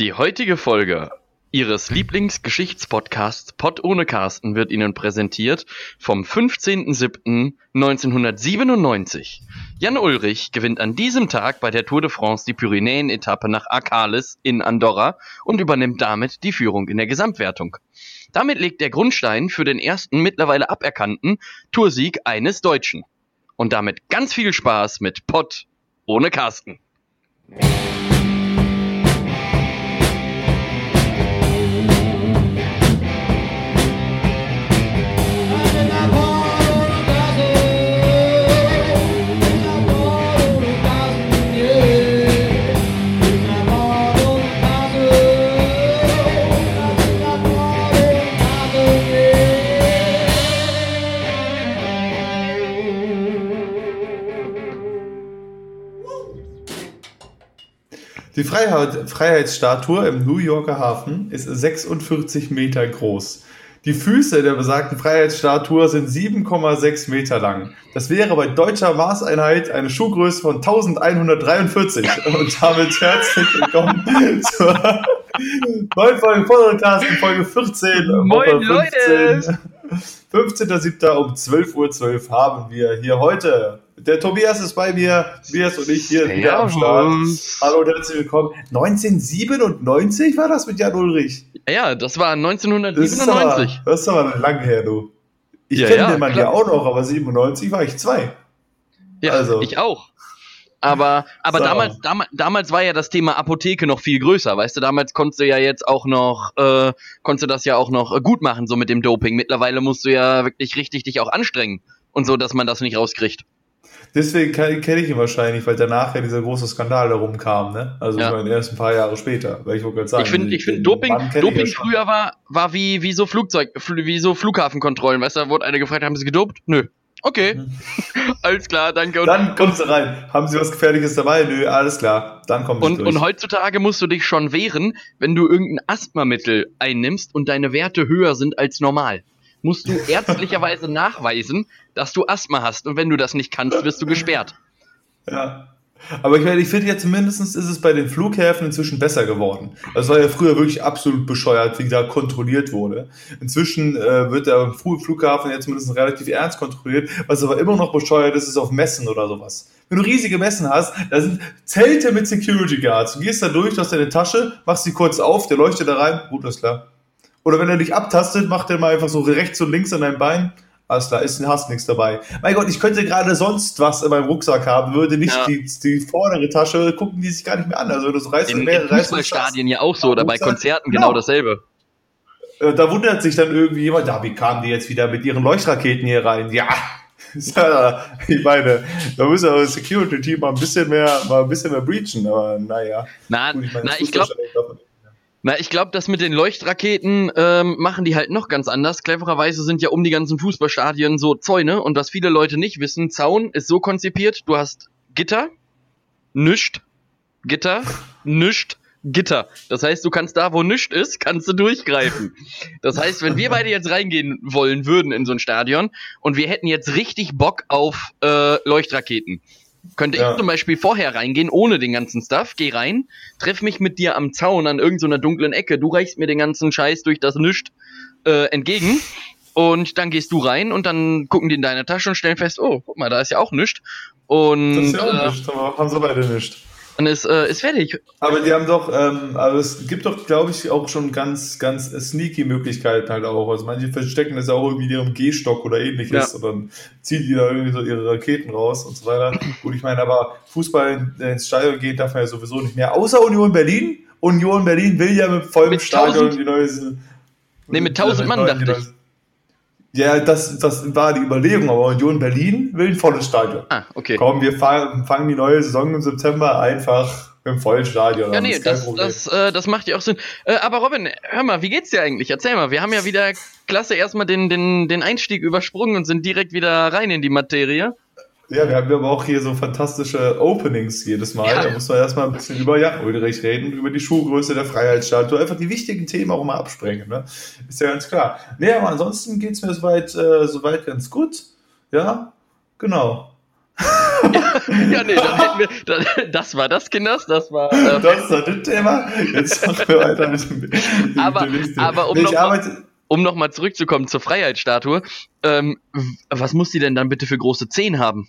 Die heutige Folge Ihres Lieblingsgeschichtspodcasts Pott ohne Carsten wird Ihnen präsentiert vom 15.07.1997. Jan Ulrich gewinnt an diesem Tag bei der Tour de France die Pyrenäen-Etappe nach Arcales in Andorra und übernimmt damit die Führung in der Gesamtwertung. Damit legt der Grundstein für den ersten mittlerweile aberkannten Toursieg eines Deutschen. Und damit ganz viel Spaß mit Pott ohne Carsten. Die Freiheit, Freiheitsstatue im New Yorker Hafen ist 46 Meter groß. Die Füße der besagten Freiheitsstatue sind 7,6 Meter lang. Das wäre bei deutscher Maßeinheit eine Schuhgröße von 1143. Und damit herzlich willkommen zur neuen Folge Podcast, Folge 14. Moin Leute! 15.07. um 12.12 Uhr .12 haben wir hier heute der Tobias ist bei mir, Tobias und ich hier wieder am Start. Hallo und herzlich willkommen. 1997 war das mit Jan Ulrich? Ja, das war 1997. Das ist aber, lang her, du. Ich ja, kenne ja, den Mann klar. ja auch noch, aber 97 war ich zwei. Ja, also. ich auch. Aber, aber so. damals, damals, damals war ja das Thema Apotheke noch viel größer, weißt du, damals konntest du ja jetzt auch noch, äh, konntest du das ja auch noch äh, gut machen, so mit dem Doping. Mittlerweile musst du ja wirklich richtig dich auch anstrengen und so, dass man das nicht rauskriegt. Deswegen kenne ich ihn wahrscheinlich, weil danach ja dieser große Skandal darum kam, ne? Also ja. ich meine, erst ein paar Jahre später, weil ich wollte gerade sagen. Ich finde, ich finde Doping, Doping früher war, war wie, wie so Flugzeug, wie so Flughafenkontrollen, weißt du, da wurde einer gefragt, haben sie gedopt? Nö. Okay. Mhm. alles klar, danke. Und dann kommst du rein. Haben sie was Gefährliches dabei? Nö, alles klar. Dann kommst du und, durch. Und heutzutage musst du dich schon wehren, wenn du irgendein Asthmamittel einnimmst und deine Werte höher sind als normal musst du ärztlicherweise nachweisen, dass du Asthma hast. Und wenn du das nicht kannst, wirst du gesperrt. Ja. Aber ich, ich finde ja zumindest ist es bei den Flughäfen inzwischen besser geworden. Das war ja früher wirklich absolut bescheuert, wie da kontrolliert wurde. Inzwischen äh, wird der Flughafen ja zumindest relativ ernst kontrolliert, was aber immer noch bescheuert ist, ist auf Messen oder sowas. Wenn du riesige Messen hast, da sind Zelte mit Security Guards. Du gehst da durch, du hast deine Tasche, machst sie kurz auf, der leuchtet da rein, gut, ist klar. Oder wenn er dich abtastet, macht er mal einfach so rechts und links an deinem Bein. Alles klar, ist, hast nichts dabei. Mein Gott, ich könnte gerade sonst was in meinem Rucksack haben, würde nicht ja. die, die vordere Tasche, gucken die sich gar nicht mehr an. Also das reißt in, mehrere in Fußballstadien ja auch so, oder bei Konzerten genau, genau dasselbe. Äh, da wundert sich dann irgendwie jemand, ja, wie kamen die jetzt wieder mit ihren Leuchtraketen hier rein? Ja, ich meine, da muss ja das Security-Team mal ein bisschen mehr, mal ein bisschen mehr breachen, aber naja. Na, Gut, ich, meine, na, ich glaube, na, ich glaube, das mit den Leuchtraketen ähm, machen die halt noch ganz anders. Clevererweise sind ja um die ganzen Fußballstadien so Zäune und was viele Leute nicht wissen, Zaun ist so konzipiert, du hast Gitter, nischt, Gitter, nischt, Gitter. Das heißt, du kannst da, wo nischt ist, kannst du durchgreifen. Das heißt, wenn wir beide jetzt reingehen wollen würden in so ein Stadion und wir hätten jetzt richtig Bock auf äh, Leuchtraketen, könnte ja. ich zum Beispiel vorher reingehen, ohne den ganzen Stuff, geh rein, treff mich mit dir am Zaun an irgendeiner dunklen Ecke, du reichst mir den ganzen Scheiß durch das Nischt äh, entgegen und dann gehst du rein und dann gucken die in deine Tasche und stellen fest, oh, guck mal, da ist ja auch nichts. Und, das ist ja auch äh, nichts, aber haben sie beide nichts. Und ist, äh, ist fertig. Aber die haben doch, ähm, also es gibt doch, glaube ich, auch schon ganz, ganz sneaky Möglichkeiten halt auch. Also manche verstecken das auch irgendwie in ihrem G-Stock oder ähnliches ja. und dann ziehen die da irgendwie so ihre Raketen raus und so weiter. Gut, ich meine, aber Fußball ins Stadion gehen darf man ja sowieso nicht mehr. Außer Union Berlin. Union Berlin will ja mit vollem mit Stadion die neue. Nee, mit 1000 Mann dachte ich. Ja, das, das war die Überlegung, aber Union Berlin will ein volles Stadion. Ah, okay. Komm, wir fangen die neue Saison im September einfach im vollen Stadion Ja, nee, das, das, äh, das macht ja auch Sinn. Äh, aber Robin, hör mal, wie geht's dir eigentlich? Erzähl mal, wir haben ja wieder klasse erstmal den, den, den Einstieg übersprungen und sind direkt wieder rein in die Materie. Ja, wir haben aber auch hier so fantastische Openings jedes Mal. Ja. Da muss man erstmal ein bisschen über Jan Ulrich reden, über die Schuhgröße der Freiheitsstatue, einfach die wichtigen Themen auch mal absprengen. Ne? Ist ja ganz klar. Nee, aber ansonsten geht's mir soweit, äh, soweit ganz gut. Ja, genau. ja, nee, dann hätten wir, dann, das war das, Kinders, das war. Äh, das war das Thema. Jetzt machen wir weiter mit dem. aber, aber um, nee, noch mal, um nochmal zurückzukommen zur Freiheitsstatue, ähm, was muss die denn dann bitte für große Zehen haben?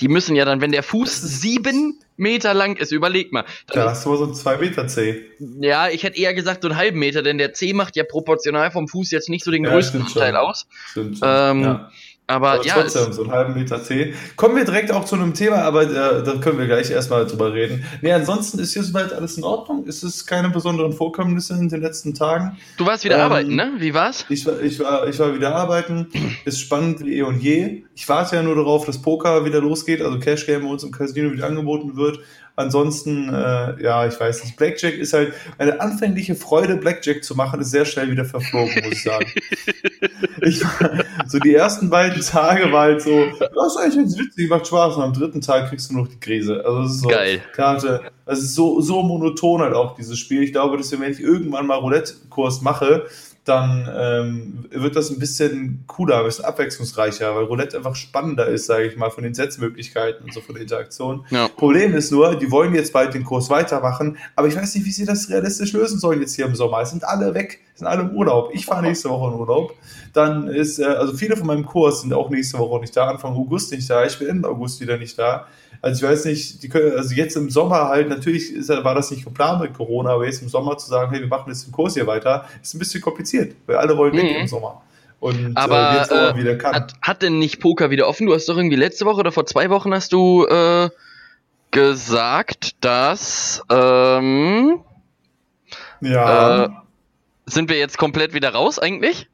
Die müssen ja dann, wenn der Fuß sieben Meter lang ist, überleg mal. Ja, hast du mal so ein zwei Meter C. Ja, ich hätte eher gesagt so einen halben Meter, denn der C macht ja proportional vom Fuß jetzt nicht so den ja, größten Teil aus. Stimmt schon. Ähm, ja. Aber, aber ja, trotzdem, so einen halben Meter Tee. Kommen wir direkt auch zu einem Thema, aber äh, da können wir gleich erstmal drüber reden. Nee, ansonsten ist hier soweit alles in Ordnung. Ist es keine besonderen Vorkommnisse in den letzten Tagen? Du warst wieder ähm, arbeiten, ne? Wie war's? Ich war, ich war, ich war wieder arbeiten. ist spannend wie eh und je. Ich warte ja nur darauf, dass Poker wieder losgeht, also Cash Game bei uns im Casino wieder angeboten wird. Ansonsten, äh, ja, ich weiß nicht. Blackjack ist halt, meine anfängliche Freude, Blackjack zu machen, ist sehr schnell wieder verflogen, muss ich sagen. ich, so die ersten beiden Tage war halt so, das ist eigentlich ganz witzig, macht Spaß. Und am dritten Tag kriegst du noch die Krise. Also es ist so, Geil. Karte, es ist so, so monoton halt auch, dieses Spiel. Ich glaube, dass wenn ich irgendwann mal Roulette-Kurs mache, dann ähm, wird das ein bisschen cooler, ein bisschen abwechslungsreicher, weil Roulette einfach spannender ist, sage ich mal, von den Setzmöglichkeiten und so von der Interaktion. Ja. Problem ist nur, die wollen jetzt bald den Kurs weitermachen, aber ich weiß nicht, wie sie das realistisch lösen sollen jetzt hier im Sommer. Es sind alle weg, sind alle im Urlaub. Ich fahre nächste Woche in Urlaub. Dann ist, äh, also viele von meinem Kurs sind auch nächste Woche nicht da, Anfang August nicht da, ich bin Ende August wieder nicht da. Also ich weiß nicht, die können, also jetzt im Sommer halt, natürlich ist, war das nicht geplant mit Corona, aber jetzt im Sommer zu sagen, hey, wir machen jetzt den Kurs hier weiter, ist ein bisschen kompliziert, weil alle wollen weg mhm. im Sommer. Und aber, äh, jetzt äh, wieder kann. Hat, hat denn nicht Poker wieder offen? Du hast doch irgendwie letzte Woche oder vor zwei Wochen hast du äh, gesagt, dass ähm, ja. Äh, sind wir jetzt komplett wieder raus eigentlich?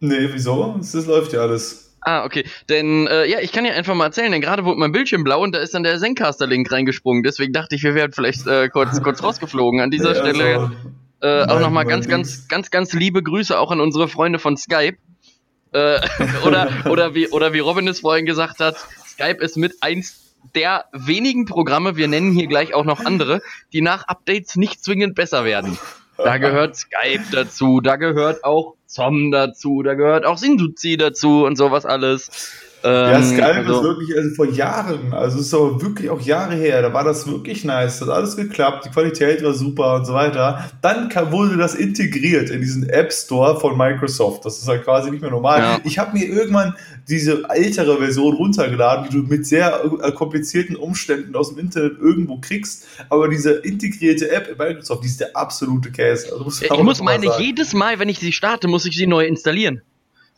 Nee, wieso? Das läuft ja alles. Ah, okay. Denn, äh, ja, ich kann ja einfach mal erzählen, denn gerade wurde mein Bildschirm blau und da ist dann der Zencaster-Link reingesprungen. Deswegen dachte ich, wir wären vielleicht äh, kurz, kurz rausgeflogen. An dieser nee, Stelle also, äh, auch nochmal ganz, ganz, ganz, ganz liebe Grüße auch an unsere Freunde von Skype. Äh, oder, oder, wie, oder wie Robin es vorhin gesagt hat, Skype ist mit eins der wenigen Programme, wir nennen hier gleich auch noch andere, die nach Updates nicht zwingend besser werden. Da gehört Skype dazu, da gehört auch Zom dazu, da gehört auch Sinduzi dazu und sowas alles. Ähm, ja, Skype also, ist wirklich also vor Jahren, also es ist aber wirklich auch Jahre her, da war das wirklich nice, das hat alles geklappt, die Qualität war super und so weiter. Dann kam, wurde das integriert in diesen App Store von Microsoft. Das ist halt quasi nicht mehr normal. Ja. Ich habe mir irgendwann diese ältere Version runtergeladen, die du mit sehr äh, komplizierten Umständen aus dem Internet irgendwo kriegst, aber diese integrierte App in Microsoft, die ist der absolute Käse. Also ich muss meine jedes Mal, wenn ich sie starte, muss ich sie neu installieren.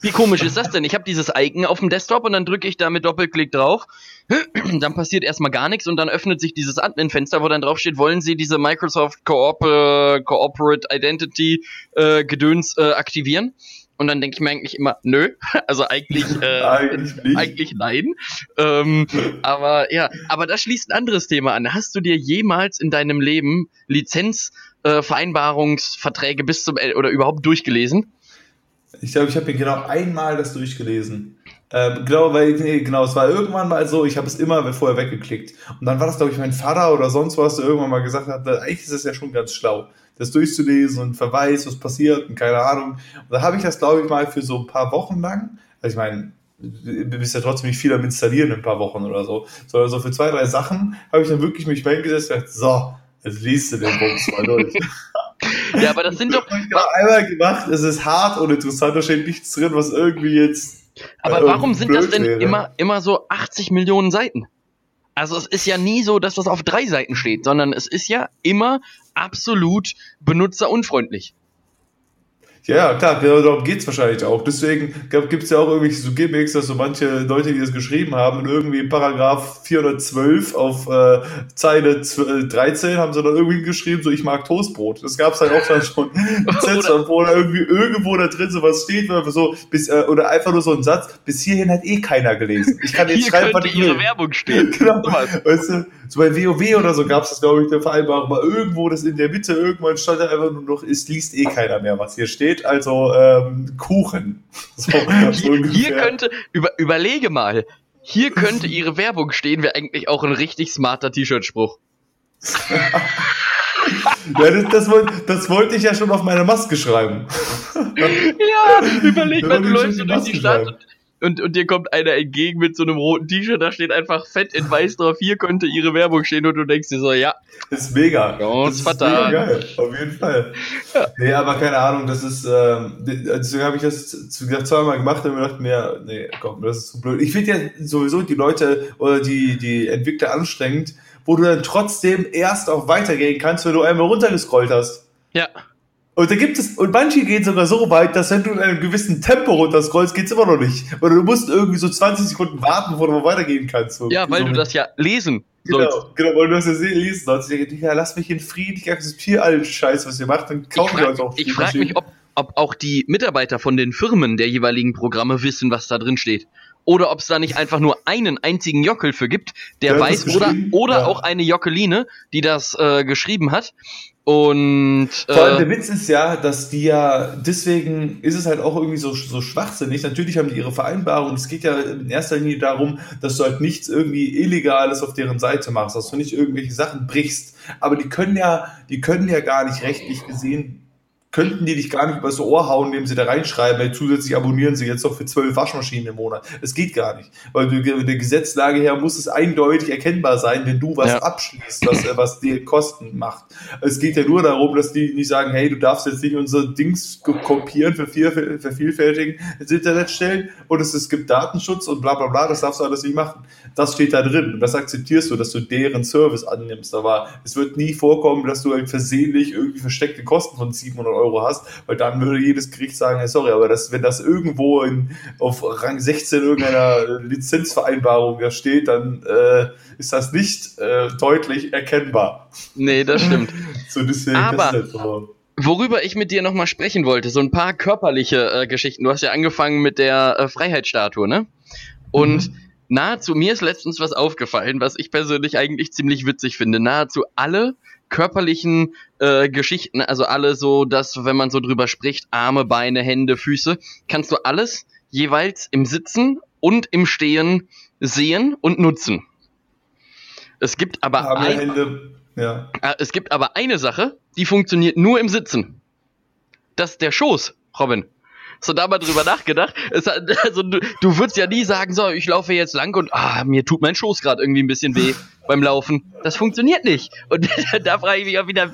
Wie komisch ist das denn? Ich habe dieses Icon auf dem Desktop und dann drücke ich da mit Doppelklick drauf. Dann passiert erstmal gar nichts und dann öffnet sich dieses Admin-Fenster, wo dann drauf steht, wollen Sie diese Microsoft Coop äh, Corporate Identity äh, Gedöns äh, aktivieren? Und dann denke ich mir eigentlich immer, nö, also eigentlich, äh, eigentlich, eigentlich, nein. Ähm, aber ja, aber das schließt ein anderes Thema an. Hast du dir jemals in deinem Leben Lizenzvereinbarungsverträge äh, bis zum oder überhaupt durchgelesen? Ich glaube, ich habe mir genau einmal das durchgelesen. Ähm, genau, weil, nee, genau, es war irgendwann mal so, ich habe es immer vorher weggeklickt. Und dann war das, glaube ich, mein Vater oder sonst was, der irgendwann mal gesagt hat, eigentlich ist es ja schon ganz schlau, das durchzulesen und verweist, was passiert und keine Ahnung. Und da habe ich das, glaube ich, mal für so ein paar Wochen lang, also ich meine, du bist ja trotzdem nicht viel am Installieren in ein paar Wochen oder so, sondern so für zwei, drei Sachen habe ich dann wirklich mich hingesetzt und gesagt, so, jetzt liest du den Bums mal durch. Ja, aber das sind doch. Ich habe einmal gemacht, es ist hart und interessant, da steht nichts drin, was irgendwie jetzt. Aber äh, warum sind das denn immer, immer so 80 Millionen Seiten? Also es ist ja nie so, dass das auf drei Seiten steht, sondern es ist ja immer absolut benutzerunfreundlich. Ja, klar, genau darum geht's wahrscheinlich auch. Deswegen gibt's ja auch irgendwelche so Gimmicks, dass so manche Leute, die das geschrieben haben, irgendwie Paragraph 412 auf äh, Zeile 13 äh, haben sie dann irgendwie geschrieben, so ich mag Toastbrot. Das gab's halt auch dann schon. oder, wo da irgendwie irgendwo da drin so was steht, so, bis, äh, oder einfach nur so ein Satz, bis hierhin hat eh keiner gelesen. Ich kann jetzt Hier schreiben, könnte ihre Werbung stehen. genau. Weißt du, so bei WoW oder so gab's das, glaube ich, eine Vereinbarung, aber irgendwo das in der Mitte, irgendwann stand da einfach nur noch, es liest eh keiner mehr, was hier steht steht also ähm, Kuchen. So, hier, hier könnte, über, überlege mal, hier könnte ihre Werbung stehen, wäre eigentlich auch ein richtig smarter T-Shirt-Spruch. ja, das, das, wollte, das wollte ich ja schon auf meine Maske schreiben. ja, überleg mal, du läufst so durch die Stadt. und, und dir kommt einer entgegen mit so einem roten T-Shirt, da steht einfach fett in weiß drauf, hier könnte ihre Werbung stehen und du denkst dir so, ja. Ist mega. Ganz das fatal. Mega geil, auf jeden Fall. Ja. Nee, aber keine Ahnung, das ist, ähm, deswegen habe ich das zweimal gemacht und mir gedacht mir, nee, komm, das ist zu blöd. Ich finde ja sowieso die Leute oder die, die Entwickler anstrengend, wo du dann trotzdem erst auch weitergehen kannst, wenn du einmal runtergescrollt hast. Ja. Und da gibt es, und manche gehen sogar so weit, dass wenn du in einem gewissen Tempo runterscrollst, geht's immer noch nicht. Oder du musst irgendwie so 20 Sekunden warten, bevor du mal weitergehen kannst. So, ja, weil so du das ja lesen Genau, sollst. genau, weil du das ja lesen sollst. Ich denke, ja, lass mich in Frieden, ich akzeptiere allen Scheiß, was ihr macht, dann kaufen wir uns auch. Ich frage mich, ob, ob auch die Mitarbeiter von den Firmen der jeweiligen Programme wissen, was da drin steht oder ob es da nicht einfach nur einen einzigen Jockel für gibt, der, der weiß, oder, oder ja. auch eine Jockeline, die das äh, geschrieben hat. Und äh, vor allem der Witz ist ja, dass die ja, deswegen ist es halt auch irgendwie so, so schwachsinnig. Natürlich haben die ihre Vereinbarung. Es geht ja in erster Linie darum, dass du halt nichts irgendwie Illegales auf deren Seite machst, dass du nicht irgendwelche Sachen brichst. Aber die können ja, die können ja gar nicht rechtlich gesehen könnten die dich gar nicht übers Ohr hauen, indem sie da reinschreiben, hey, zusätzlich abonnieren sie jetzt noch für zwölf Waschmaschinen im Monat. Es geht gar nicht. Weil du, der Gesetzlage her muss es eindeutig erkennbar sein, wenn du was ja. abschließt, was, äh, was dir Kosten macht. Es geht ja nur darum, dass die nicht sagen, hey, du darfst jetzt nicht unser Dings kopieren, vervielfältigen ins Internet stellen und es, es gibt Datenschutz und bla bla bla, das darfst du alles nicht machen. Das steht da drin und das akzeptierst du, dass du deren Service annimmst. Aber es wird nie vorkommen, dass du halt versehentlich irgendwie versteckte Kosten von 700 Euro Euro hast, weil dann würde jedes Gericht sagen, hey, sorry, aber das, wenn das irgendwo in, auf Rang 16 irgendeiner Lizenzvereinbarung da steht, dann äh, ist das nicht äh, deutlich erkennbar. Nee, das stimmt. so deswegen aber halt so. Worüber ich mit dir nochmal sprechen wollte, so ein paar körperliche äh, Geschichten. Du hast ja angefangen mit der äh, Freiheitsstatue, ne? Und mhm. nahezu, mir ist letztens was aufgefallen, was ich persönlich eigentlich ziemlich witzig finde. Nahezu alle körperlichen äh, Geschichten, also alle so, dass, wenn man so drüber spricht, Arme, Beine, Hände, Füße, kannst du alles jeweils im Sitzen und im Stehen sehen und nutzen. Es gibt aber Arme, ein, Hände, ja. Äh, es gibt aber eine Sache, die funktioniert nur im Sitzen. Das ist der Schoß, Robin. Hast du da mal drüber nachgedacht? Es, also du, du würdest ja nie sagen, so, ich laufe jetzt lang und ah, mir tut mein Schoß gerade irgendwie ein bisschen weh beim Laufen. Das funktioniert nicht. Und da frage ich mich auch wieder,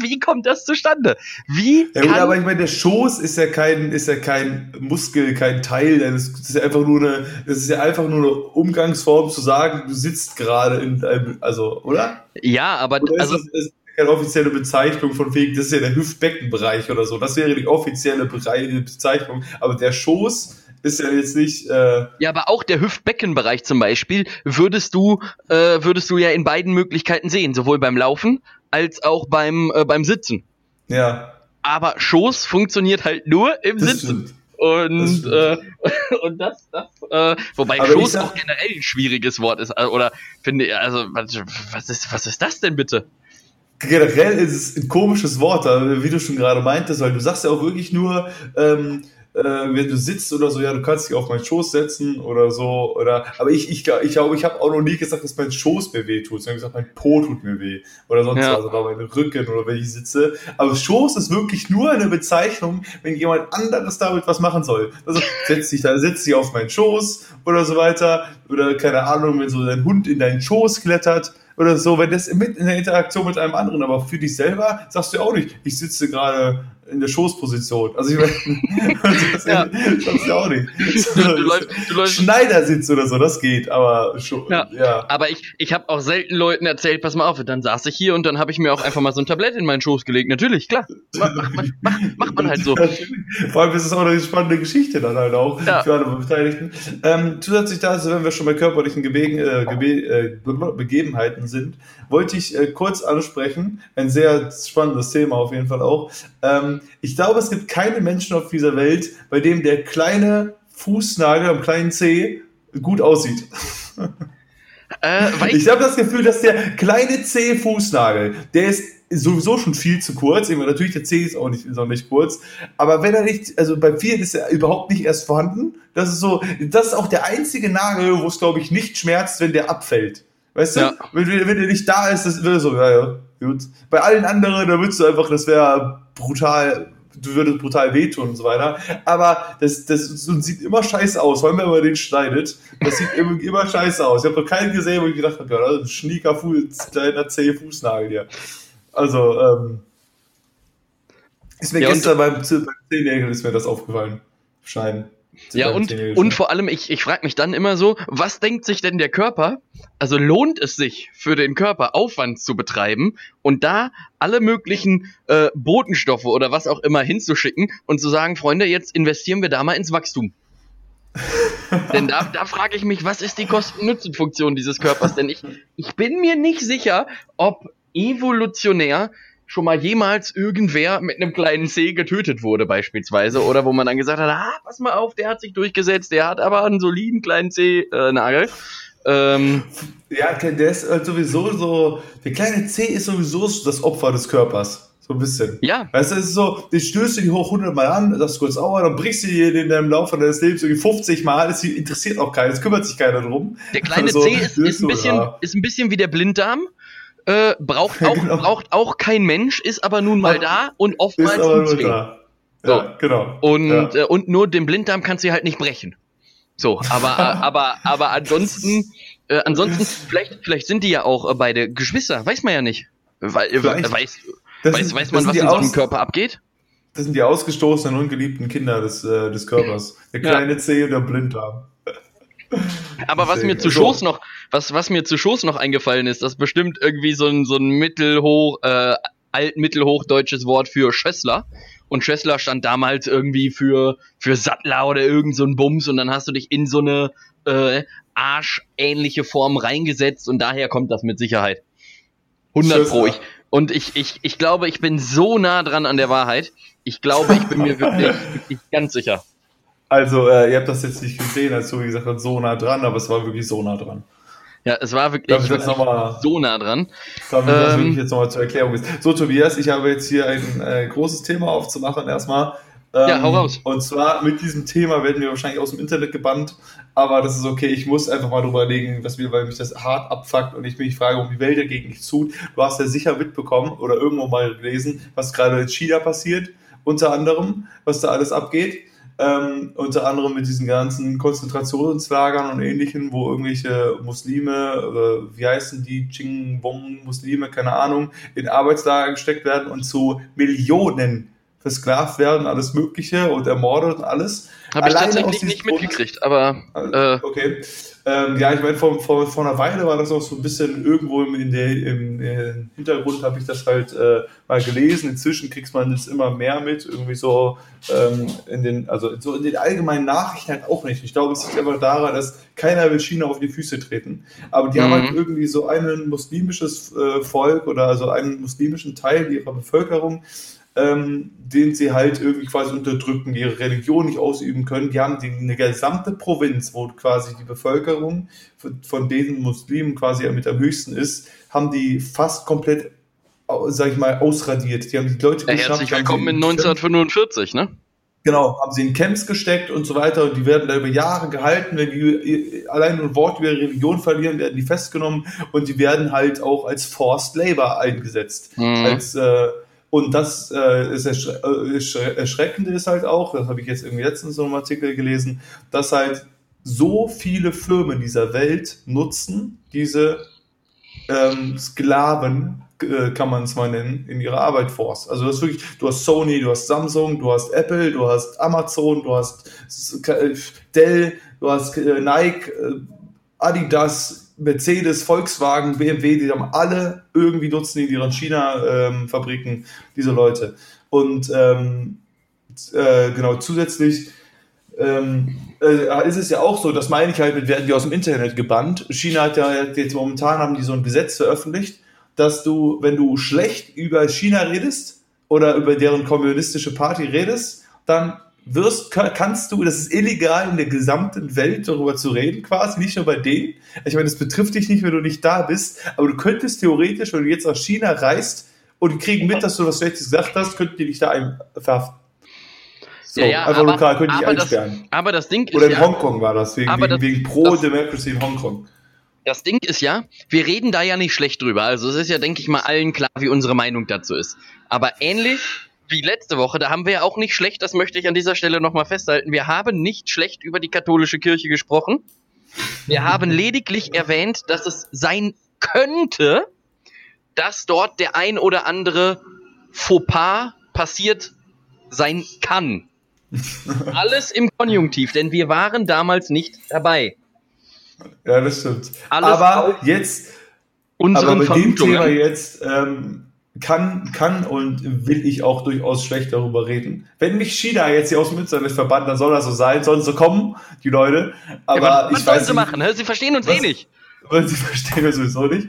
wie kommt das zustande? Wie? Ja, gut, aber ich meine, der Schoß ist ja kein, ist ja kein Muskel, kein Teil. Das ist ja einfach nur eine, das ist ja einfach nur eine Umgangsform zu sagen, du sitzt gerade in einem, also, oder? Ja, aber oder also. Ist, keine offizielle Bezeichnung von wegen, das ist ja der Hüftbeckenbereich oder so. Das wäre die offizielle Bezeichnung. Aber der Schoß ist ja jetzt nicht. Äh ja, aber auch der Hüftbeckenbereich zum Beispiel würdest du, äh, würdest du ja in beiden Möglichkeiten sehen, sowohl beim Laufen als auch beim, äh, beim Sitzen. Ja. Aber Schoß funktioniert halt nur im das Sitzen. Stimmt. Und, das äh, und das, das, äh, wobei aber Schoß sag, auch generell ein schwieriges Wort ist, äh, oder finde ich, also, was ist, was ist das denn bitte? Generell ist es ein komisches Wort, wie du schon gerade meintest, weil du sagst ja auch wirklich nur, ähm, äh, wenn du sitzt oder so, ja, du kannst dich auf meinen Schoß setzen oder so. Oder, aber ich, ich, ich glaube, ich habe auch noch nie gesagt, dass mein Schoß mir weh tut. Ich habe gesagt, mein Po tut mir weh. Oder sonst ja. was, oder mein Rücken oder wenn ich sitze. Aber Schoß ist wirklich nur eine Bezeichnung, wenn jemand anderes damit was machen soll. Also setz dich da, setz dich auf meinen Schoß oder so weiter. Oder keine Ahnung, wenn so dein Hund in deinen Schoß klettert oder so, wenn das mit in der Interaktion mit einem anderen, aber für dich selber sagst du auch nicht, ich sitze gerade in der Schoßposition. Also ich meine, das ja. schaffst du auch nicht. Du, du läufst, du läufst. Schneidersitz oder so, das geht, aber schon. Ja. ja. Aber ich, ich habe auch selten Leuten erzählt, pass mal auf, dann saß ich hier und dann habe ich mir auch einfach mal so ein Tablett in meinen Schoß gelegt. Natürlich, klar. Macht, macht, macht, macht man halt so. Vor allem ist es auch eine spannende Geschichte dann halt auch ja. für alle Beteiligten. Ähm, zusätzlich dazu, wenn wir schon bei körperlichen Gebegen, äh, Gebe äh, Begebenheiten sind, wollte ich äh, kurz ansprechen, ein sehr spannendes Thema auf jeden Fall auch. Ähm, ich glaube, es gibt keine Menschen auf dieser Welt, bei dem der kleine Fußnagel am kleinen Zeh gut aussieht. Äh, ich habe das Gefühl, dass der kleine Zeh-Fußnagel, der ist sowieso schon viel zu kurz. Natürlich, der Zeh ist auch nicht sonderlich kurz. Aber wenn er nicht, also bei vielen ist er überhaupt nicht erst vorhanden. Das ist so, das ist auch der einzige Nagel, wo es, glaube ich, nicht schmerzt, wenn der abfällt. Weißt ja. du? Wenn, wenn der nicht da ist, das wäre so, ja, ja, gut. Bei allen anderen, da würdest du einfach, das wäre brutal du würdest brutal wehtun und so weiter. Aber das, das, das sieht immer scheiße aus, vor allem wenn man den schneidet. Das sieht immer, immer scheiße aus. Ich habe noch keinen gesehen, wo ich gedacht habe, ja, das ist ein schnieker Fuß, kleiner zäh Fußnagel hier. Also, ähm, ist mir ja, gestern beim, beim Zehennägeln ist mir das aufgefallen. Schein. Ja, und, und vor allem, ich, ich frage mich dann immer so, was denkt sich denn der Körper? Also lohnt es sich für den Körper Aufwand zu betreiben und da alle möglichen äh, Botenstoffe oder was auch immer hinzuschicken und zu sagen, Freunde, jetzt investieren wir da mal ins Wachstum. Denn da, da frage ich mich, was ist die Kosten-Nutzen-Funktion dieses Körpers? Denn ich, ich bin mir nicht sicher, ob evolutionär schon mal jemals irgendwer mit einem kleinen C getötet wurde beispielsweise oder wo man dann gesagt hat, ah, pass mal auf, der hat sich durchgesetzt, der hat aber einen soliden kleinen C-Nagel. Ähm, ja, der ist halt sowieso so, der kleine C ist sowieso das Opfer des Körpers. So ein bisschen. Ja. Weißt du, es ist so, den stößt du die hoch 100 Mal an, sagst kurz Aua, dann brichst du die in deinem Laufe deines Lebens irgendwie 50 Mal, das interessiert auch keinen, es kümmert sich keiner drum. Der kleine also, C ist, ist, ein bisschen, ist ein bisschen wie der Blinddarm. Äh, braucht, auch, genau. braucht auch kein Mensch, ist aber nun mal da und oftmals Zwing. Ja, so. genau. Und, ja. äh, und nur den Blinddarm kannst du halt nicht brechen. So, aber, aber, aber ansonsten, äh, ansonsten, vielleicht, vielleicht sind die ja auch äh, beide Geschwister, weiß man ja nicht. Weil, äh, weiß, weiß, sind, weiß man, was in seinem Körper abgeht? Das sind die ausgestoßenen, ungeliebten Kinder des, äh, des Körpers. Der kleine ja. C und der Blinddarm. Aber was mir zu Schoß noch, was, was mir zu Schoß noch eingefallen ist, das bestimmt irgendwie so ein, so ein mittelhoch, äh, alt-mittelhochdeutsches Wort für Schössler. Und Schössler stand damals irgendwie für, für Sattler oder irgend so ein Bums und dann hast du dich in so eine äh, arschähnliche Form reingesetzt und daher kommt das mit Sicherheit. 100 Pro. Ich, und ich, ich, ich glaube, ich bin so nah dran an der Wahrheit. Ich glaube, ich bin mir wirklich, wirklich ganz sicher. Also, äh, ihr habt das jetzt nicht gesehen, als du gesagt hast, so nah dran, aber es war wirklich so nah dran. Ja, es war wirklich, wirklich mal, so nah dran. Damit ähm, das wirklich jetzt nochmal zur Erklärung ist. So, Tobias, ich habe jetzt hier ein äh, großes Thema aufzumachen erstmal. Ähm, ja, hau raus. Und zwar mit diesem Thema werden wir wahrscheinlich aus dem Internet gebannt, aber das ist okay. Ich muss einfach mal drüber legen, was mir, weil mich das hart abfuckt und ich mich frage, um die Welt dagegen nichts tut. Du hast ja sicher mitbekommen oder irgendwo mal gelesen, was gerade in China passiert, unter anderem, was da alles abgeht. Ähm, unter anderem mit diesen ganzen Konzentrationslagern und ähnlichen, wo irgendwelche Muslime, äh, wie heißen die, Ching-Wong-Muslime, keine Ahnung, in Arbeitslager gesteckt werden und zu Millionen versklavt werden, alles Mögliche und ermordet und alles. Habe ich tatsächlich nicht mitgekriegt, aber. Äh, okay. Ähm, ja, ich meine, vor, vor, vor einer Weile war das auch so ein bisschen irgendwo in der, im, im Hintergrund, habe ich das halt äh, mal gelesen. Inzwischen kriegt man das immer mehr mit, irgendwie so ähm, in den, also so in den allgemeinen Nachrichten halt auch nicht. Ich glaube, es liegt einfach daran, dass keiner will China auf die Füße treten. Aber die mhm. haben halt irgendwie so ein muslimisches äh, Volk oder also einen muslimischen Teil ihrer Bevölkerung, ähm, den sie halt irgendwie quasi unterdrücken, ihre Religion nicht ausüben können. Die haben die, eine gesamte Provinz, wo quasi die Bevölkerung von, von diesen Muslimen quasi mit am höchsten ist, haben die fast komplett, sag ich mal, ausradiert. Die haben die Leute ja, Herzlich willkommen in 1945, ne? Genau, haben sie in Camps gesteckt und so weiter und die werden da über Jahre gehalten. Wenn die allein ein Wort über Religion verlieren, werden die festgenommen und die werden halt auch als Forced Labor eingesetzt. Mhm. Als äh, und das äh, ist erschre Erschreckende ist halt auch, das habe ich jetzt irgendwie letztens so einem Artikel gelesen, dass halt so viele Firmen dieser Welt nutzen diese ähm, Sklaven, äh, kann man es mal nennen, in ihrer Arbeit force. Also das wirklich, du hast Sony, du hast Samsung, du hast Apple, du hast Amazon, du hast Dell, du hast äh, Nike, äh, Adidas, Mercedes, Volkswagen, BMW, die haben alle irgendwie nutzen in ihren China-Fabriken ähm, diese Leute. Und ähm, äh, genau, zusätzlich ähm, äh, ist es ja auch so, das meine ich halt mit, werden die aus dem Internet gebannt. China hat ja jetzt momentan haben die so ein Gesetz veröffentlicht, dass du, wenn du schlecht über China redest oder über deren kommunistische Party redest, dann wirst, kannst du, das ist illegal in der gesamten Welt darüber zu reden, quasi, nicht nur bei denen. Ich meine, das betrifft dich nicht, wenn du nicht da bist, aber du könntest theoretisch, wenn du jetzt nach China reist und die kriegen mit, dass du was Schlechtes gesagt hast, könnten die dich da verhaften. So, ja, ja, einfach aber, lokal, könnten die einsperren. Das, aber das Ding ist Oder in ja, Hongkong war das, wegen, wegen, das, wegen Pro-Democracy in Hongkong. Das Ding ist ja, wir reden da ja nicht schlecht drüber. Also es ist ja, denke ich mal, allen klar, wie unsere Meinung dazu ist. Aber ähnlich wie letzte Woche, da haben wir ja auch nicht schlecht, das möchte ich an dieser Stelle nochmal festhalten, wir haben nicht schlecht über die katholische Kirche gesprochen. Wir haben lediglich erwähnt, dass es sein könnte, dass dort der ein oder andere Fauxpas passiert sein kann. Alles im Konjunktiv, denn wir waren damals nicht dabei. Ja, das stimmt. Alles aber jetzt, unseren aber bei dem Thema jetzt ähm, kann, kann und will ich auch durchaus schlecht darüber reden. Wenn mich China jetzt hier aus Münster nicht verbannt, dann soll das so sein, sollen sie kommen, die Leute. Aber ja, was, ich was weiß sie machen? Sie verstehen uns was, eh nicht. Weil sie verstehen das sowieso nicht.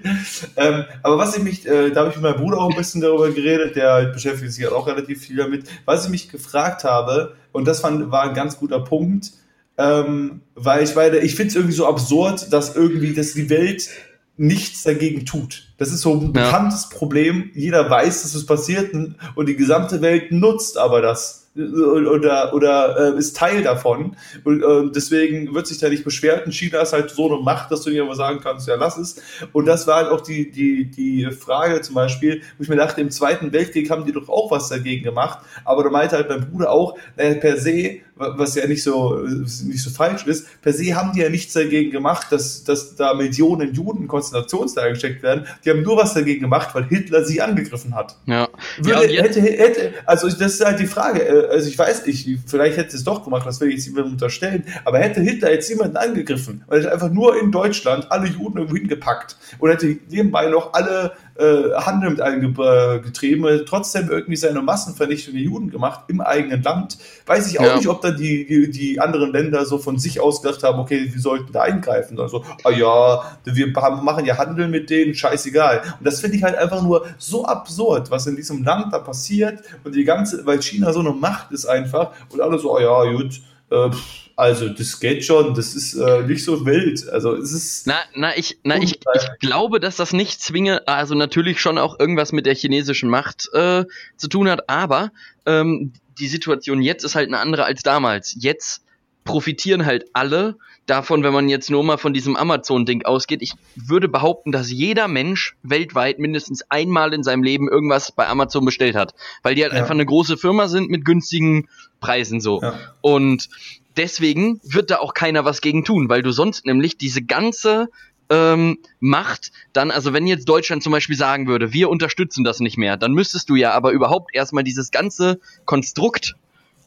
Ähm, aber was ich mich, äh, da habe ich mit meinem Bruder auch ein bisschen darüber geredet, der beschäftigt sich auch relativ viel damit. Was ich mich gefragt habe, und das fand, war ein ganz guter Punkt, ähm, weil ich meine, ich finde es irgendwie so absurd, dass irgendwie, dass die Welt nichts dagegen tut. Das ist so ein ja. bekanntes Problem. Jeder weiß, dass es passiert und die gesamte Welt nutzt aber das oder, oder äh, ist Teil davon. Und äh, deswegen wird sich da nicht beschwert. Und China ist halt so eine Macht, dass du dir aber sagen kannst, ja, lass es. Und das war halt auch die, die, die Frage zum Beispiel, wo ich mir dachte, im Zweiten Weltkrieg haben die doch auch was dagegen gemacht. Aber da meinte halt mein Bruder auch, naja, per se, was ja nicht so, nicht so falsch ist, per se haben die ja nichts dagegen gemacht, dass, dass da Millionen Juden in Konzentrationslager gesteckt werden. Die haben nur was dagegen gemacht, weil Hitler sie angegriffen hat. Ja. Würde, ja hätte, hätte, also das ist halt die Frage, äh, also ich weiß nicht, vielleicht hätte es doch gemacht, das will ich jetzt jemandem unterstellen, aber hätte Hitler jetzt jemanden angegriffen, weil er einfach nur in Deutschland alle Juden irgendwo hingepackt und hätte nebenbei noch alle äh, Handel mit eingetrieben, äh, trotzdem irgendwie seine Massenvernichtung der Juden gemacht im eigenen Land, weiß ich auch ja. nicht, ob dann die, die, die, anderen Länder so von sich aus gedacht haben, okay, wir sollten da eingreifen. Also, ah ja, wir machen ja Handel mit denen, scheißegal. Und das finde ich halt einfach nur so absurd, was in diesem Land da passiert und die ganze, weil China so eine Macht ist einfach und alle so, ah ja, gut, äh, also das geht schon, das ist äh, nicht so wild. Also es ist. Na, na, ich, na, ich, ich glaube, dass das nicht zwinge, also natürlich schon auch irgendwas mit der chinesischen Macht äh, zu tun hat, aber ähm, die Situation jetzt ist halt eine andere als damals. Jetzt profitieren halt alle davon, wenn man jetzt nur mal von diesem Amazon-Ding ausgeht. Ich würde behaupten, dass jeder Mensch weltweit mindestens einmal in seinem Leben irgendwas bei Amazon bestellt hat, weil die halt ja. einfach eine große Firma sind mit günstigen Preisen so. Ja. Und deswegen wird da auch keiner was gegen tun, weil du sonst nämlich diese ganze ähm, Macht dann, also wenn jetzt Deutschland zum Beispiel sagen würde, wir unterstützen das nicht mehr, dann müsstest du ja aber überhaupt erstmal dieses ganze Konstrukt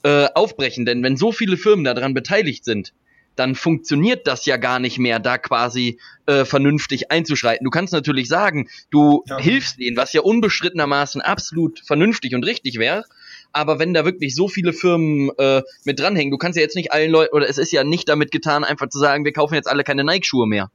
äh, aufbrechen, denn wenn so viele Firmen daran beteiligt sind, dann funktioniert das ja gar nicht mehr, da quasi äh, vernünftig einzuschreiten. Du kannst natürlich sagen, du ja. hilfst denen, was ja unbestrittenermaßen absolut vernünftig und richtig wäre, aber wenn da wirklich so viele Firmen äh, mit dranhängen, du kannst ja jetzt nicht allen Leuten, oder es ist ja nicht damit getan, einfach zu sagen, wir kaufen jetzt alle keine Nike-Schuhe mehr.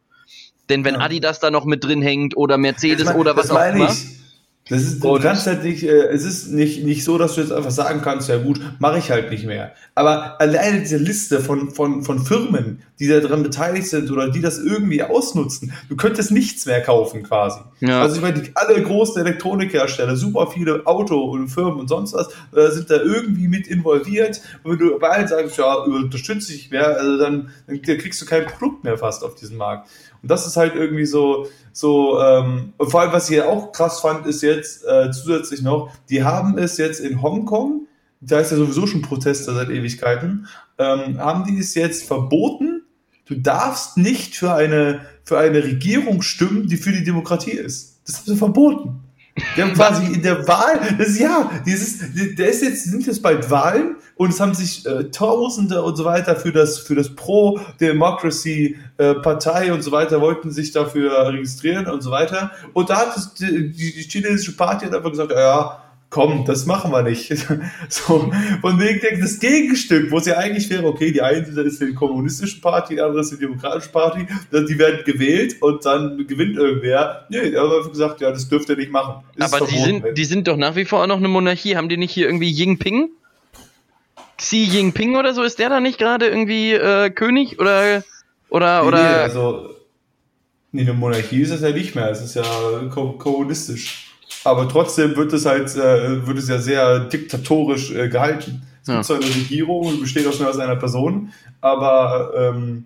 Denn wenn ja. Adidas da noch mit drin hängt oder Mercedes mein, oder was auch immer. Ich das ist, du kannst halt nicht, äh, es ist nicht, nicht so, dass du jetzt einfach sagen kannst, ja gut, mache ich halt nicht mehr. Aber alleine diese Liste von, von, von Firmen, die daran beteiligt sind oder die das irgendwie ausnutzen, du könntest nichts mehr kaufen quasi. Ja. Also ich meine, die, alle großen Elektronikhersteller, super viele Auto und Firmen und sonst was, äh, sind da irgendwie mit involviert. Und wenn du bei allen sagst, ja, unterstütze ich mehr, also dann, dann kriegst du kein Produkt mehr fast auf diesem Markt. Und das ist halt irgendwie so, so, ähm, vor allem, was ich auch krass fand, ist jetzt äh, zusätzlich noch, die haben es jetzt in Hongkong, da ist ja sowieso schon Proteste seit Ewigkeiten, ähm, haben die es jetzt verboten, du darfst nicht für eine, für eine Regierung stimmen, die für die Demokratie ist. Das haben sie verboten. Die haben quasi in der Wahl, das, ja, dieses, der ist jetzt, sind jetzt bald Wahlen und es haben sich äh, Tausende und so weiter für das, für das Pro-Democracy-Partei äh, und so weiter wollten sich dafür registrieren und so weiter. Und da hat es, die, die chinesische Party hat einfach gesagt, ja, komm, das machen wir nicht. so, von wegen das Gegenstück, wo es ja eigentlich wäre, okay, die eine ist die kommunistische Party, die andere ist die demokratische Party, die werden gewählt und dann gewinnt irgendwer. Nee, er hat gesagt, ja, das dürft ihr nicht machen. Ist Aber die sind, die sind doch nach wie vor auch noch eine Monarchie. Haben die nicht hier irgendwie Jinping? Xi Jinping oder so, ist der da nicht gerade irgendwie äh, König oder oder nee, oder? Nee, also nee, eine Monarchie ist es ja nicht mehr, es ist ja kommunistisch. Aber trotzdem wird es halt, äh, wird es ja sehr diktatorisch äh, gehalten. Es ja. gibt zwar eine Regierung und besteht auch nur aus einer Person, aber ähm,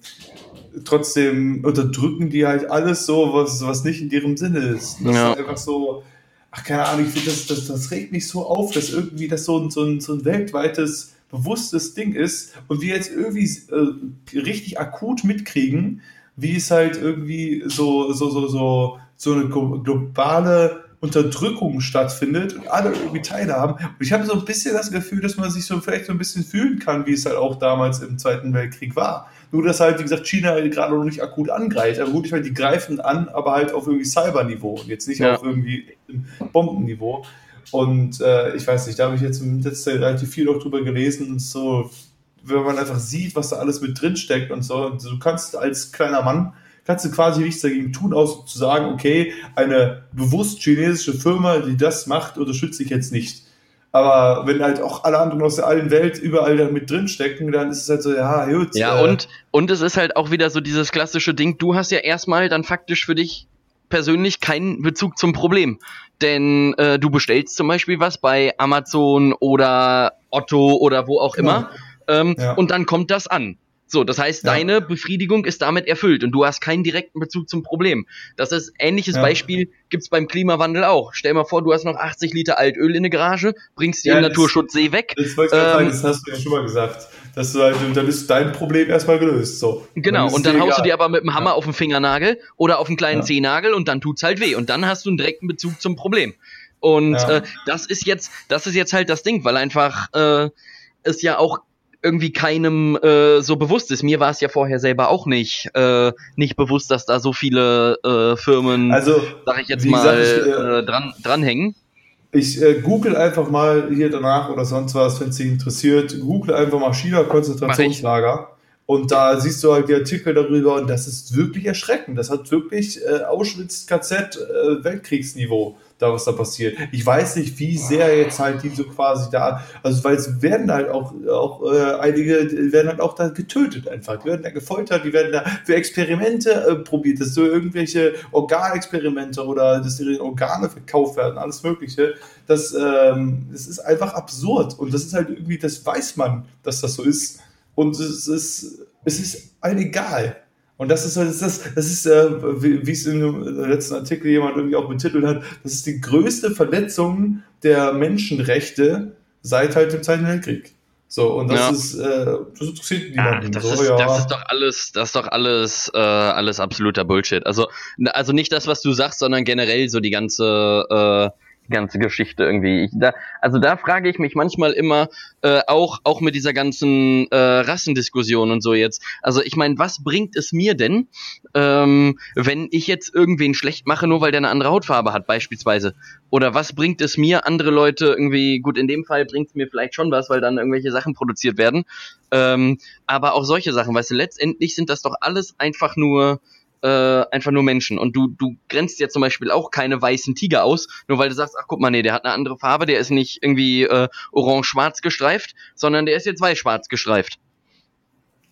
trotzdem unterdrücken die halt alles so, was, was nicht in ihrem Sinne ist. Das ja. ist einfach so, ach, keine Ahnung, ich finde, das, das, das regt mich so auf, dass irgendwie das so ein, so ein, so ein weltweites, bewusstes Ding ist und wir jetzt irgendwie äh, richtig akut mitkriegen, wie es halt irgendwie so, so, so, so, so eine globale Unterdrückung stattfindet und alle irgendwie teilhaben. Und ich habe so ein bisschen das Gefühl, dass man sich so vielleicht so ein bisschen fühlen kann, wie es halt auch damals im Zweiten Weltkrieg war. Nur, dass halt, wie gesagt, China halt gerade noch nicht akut angreift. Aber gut, ich meine, die greifen an, aber halt auf irgendwie Cyberniveau und jetzt nicht ja. auf irgendwie Bombenniveau. Und äh, ich weiß nicht, da habe ich jetzt im letzten relativ viel auch drüber gelesen und so, wenn man einfach sieht, was da alles mit drin steckt und so. Und du kannst als kleiner Mann kannst du quasi nichts dagegen tun, außer zu sagen, okay, eine bewusst chinesische Firma, die das macht, unterstütze ich jetzt nicht. Aber wenn halt auch alle anderen aus der allen Welt überall da mit drin stecken, dann ist es halt so, ja, gut. Ja, äh, und, und es ist halt auch wieder so dieses klassische Ding, du hast ja erstmal dann faktisch für dich persönlich keinen Bezug zum Problem. Denn äh, du bestellst zum Beispiel was bei Amazon oder Otto oder wo auch immer. Ja. Ähm, ja. Und dann kommt das an. So, das heißt, ja. deine Befriedigung ist damit erfüllt und du hast keinen direkten Bezug zum Problem. Das ist ähnliches ja. Beispiel gibt's beim Klimawandel auch. Stell mal vor, du hast noch 80 Liter Altöl in der Garage, bringst die ja, im Naturschutzsee weg. Das wollte ich ähm, sagen, das hast du ja schon mal gesagt. Dass du halt, dann ist dein Problem erstmal gelöst. So. Genau, und dann, haust du dir aber mit dem Hammer auf den Fingernagel oder auf einen kleinen Zehnagel und dann tut's halt weh. Und dann hast du einen direkten Bezug zum Problem. Und äh, das ist jetzt, das ist jetzt halt das Ding, weil einfach äh, es ja auch irgendwie keinem äh, so bewusst ist. Mir war es ja vorher selber auch nicht äh, nicht bewusst, dass da so viele äh, Firmen, also, sag ich jetzt mal, ich, äh, dran dranhängen. Ich äh, google einfach mal hier danach oder sonst was, wenn es dich interessiert. Google einfach mal China Konzentrationslager. Und da siehst du halt die Artikel darüber und das ist wirklich erschreckend. Das hat wirklich äh, Auschwitz KZ äh, Weltkriegsniveau da was da passiert. Ich weiß nicht, wie sehr jetzt halt die so quasi da, also weil es werden halt auch, auch äh, einige werden halt auch da getötet einfach. Die werden da gefoltert, die werden da für Experimente äh, probiert, dass so irgendwelche Organexperimente oder dass ihre Organe verkauft werden, alles Mögliche. Das, ähm, das ist einfach absurd und das ist halt irgendwie, das weiß man, dass das so ist. Und es ist, es ist allen egal. Und das ist, das ist, das ist äh, wie, wie es im letzten Artikel jemand irgendwie auch betitelt hat, das ist die größte Verletzung der Menschenrechte seit halt dem Zweiten Weltkrieg. So, und das ja. ist, äh, das interessiert niemanden. Das, so, ist, ja. das ist doch alles, das ist doch alles, äh, alles absoluter Bullshit. Also, also nicht das, was du sagst, sondern generell so die ganze, äh, ganze Geschichte irgendwie. Ich, da, also da frage ich mich manchmal immer, äh, auch, auch mit dieser ganzen äh, Rassendiskussion und so jetzt. Also ich meine, was bringt es mir denn, ähm, wenn ich jetzt irgendwen schlecht mache, nur weil der eine andere Hautfarbe hat, beispielsweise? Oder was bringt es mir, andere Leute irgendwie, gut, in dem Fall bringt es mir vielleicht schon was, weil dann irgendwelche Sachen produziert werden. Ähm, aber auch solche Sachen, weißt du, letztendlich sind das doch alles einfach nur äh, einfach nur Menschen. Und du, du grenzt ja zum Beispiel auch keine weißen Tiger aus, nur weil du sagst, ach guck mal, nee, der hat eine andere Farbe, der ist nicht irgendwie äh, orange-schwarz gestreift, sondern der ist jetzt weiß-schwarz gestreift.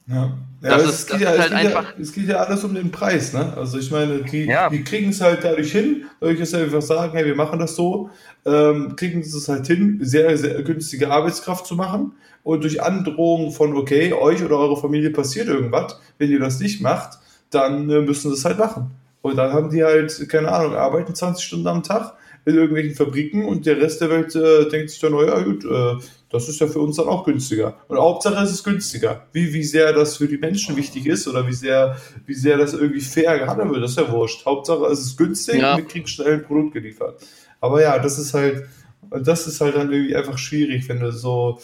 Ja, ja das, ist, das ja, ist halt es einfach. Ja, es geht ja alles um den Preis, ne? Also ich meine, die, ja. die kriegen es halt dadurch hin, dadurch, dass sie einfach sagen, hey, wir machen das so, ähm, kriegen sie es halt hin, sehr, sehr günstige Arbeitskraft zu machen. Und durch Androhung von, okay, euch oder eure Familie passiert irgendwas, wenn ihr das nicht macht, dann äh, müssen sie es halt machen. Und dann haben die halt, keine Ahnung, arbeiten 20 Stunden am Tag in irgendwelchen Fabriken und der Rest der Welt äh, denkt sich dann, oh ja gut, äh, das ist ja für uns dann auch günstiger. Und Hauptsache es ist günstiger. Wie, wie sehr das für die Menschen wichtig ist oder wie sehr, wie sehr das irgendwie fair gehandelt wird, das ist ja wurscht. Hauptsache es ist günstig ja. und wir kriegen schnell ein Produkt geliefert. Aber ja, das ist halt, das ist halt dann irgendwie einfach schwierig, wenn du so,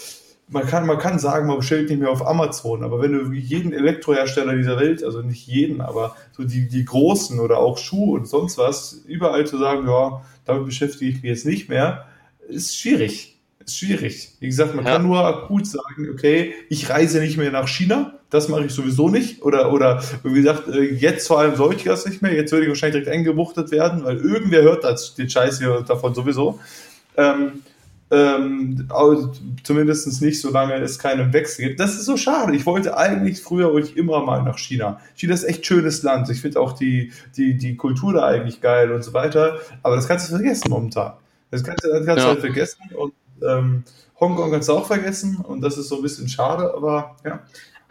man kann, man kann sagen, man bestellt nicht mehr auf Amazon, aber wenn du jeden Elektrohersteller dieser Welt, also nicht jeden, aber so die, die großen oder auch Schuhe und sonst was, überall zu sagen, ja, damit beschäftige ich mich jetzt nicht mehr, ist schwierig. Ist schwierig. Wie gesagt, man ja. kann nur akut sagen, okay, ich reise nicht mehr nach China, das mache ich sowieso nicht. Oder, oder wie gesagt, äh, jetzt vor allem sollte ich das nicht mehr, jetzt würde ich wahrscheinlich direkt eingebuchtet werden, weil irgendwer hört das, den Scheiß hier davon sowieso. Ähm, ähm, zumindest nicht, solange es keinen Wechsel gibt. Das ist so schade. Ich wollte eigentlich früher wollte ich immer mal nach China. China ist echt schönes Land. Ich finde auch die, die, die Kultur da eigentlich geil und so weiter. Aber das kannst du vergessen momentan. Das kannst, das kannst ja. du halt vergessen. Und ähm, Hongkong kannst du auch vergessen. Und das ist so ein bisschen schade, aber ja.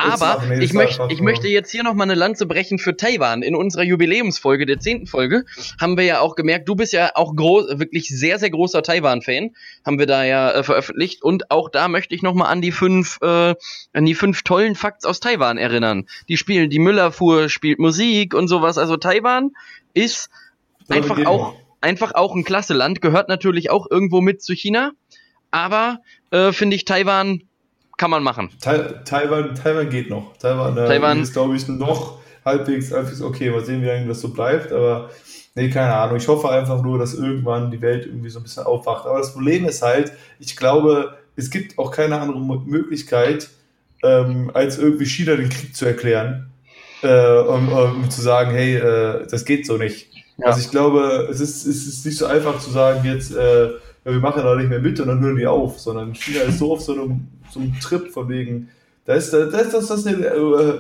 Aber ich, möcht, ich möchte jetzt hier nochmal eine Lanze brechen für Taiwan. In unserer Jubiläumsfolge, der zehnten Folge, haben wir ja auch gemerkt, du bist ja auch groß, wirklich sehr, sehr großer Taiwan-Fan, haben wir da ja äh, veröffentlicht. Und auch da möchte ich nochmal an die fünf, äh, an die fünf tollen Facts aus Taiwan erinnern. Die spielen, die Müllerfuhr spielt Musik und sowas. Also Taiwan ist einfach auch, einfach auch ein klasse Land, gehört natürlich auch irgendwo mit zu China. Aber äh, finde ich Taiwan kann man machen. Taiwan, Taiwan geht noch. Taiwan, äh, Taiwan ist, glaube ich, noch halbwegs, halbwegs okay. Mal sehen, wie lange das so bleibt. Aber nee, keine Ahnung. Ich hoffe einfach nur, dass irgendwann die Welt irgendwie so ein bisschen aufwacht. Aber das Problem ist halt, ich glaube, es gibt auch keine andere Möglichkeit, ähm, als irgendwie China den Krieg zu erklären. Äh, um, um, zu sagen, hey, äh, das geht so nicht. Ja. Also ich glaube, es ist, es ist nicht so einfach zu sagen, jetzt, äh, wir machen da nicht mehr mit und dann hören die auf, sondern China ist so auf so einem so ein Trip von wegen, da ist das, das, das in den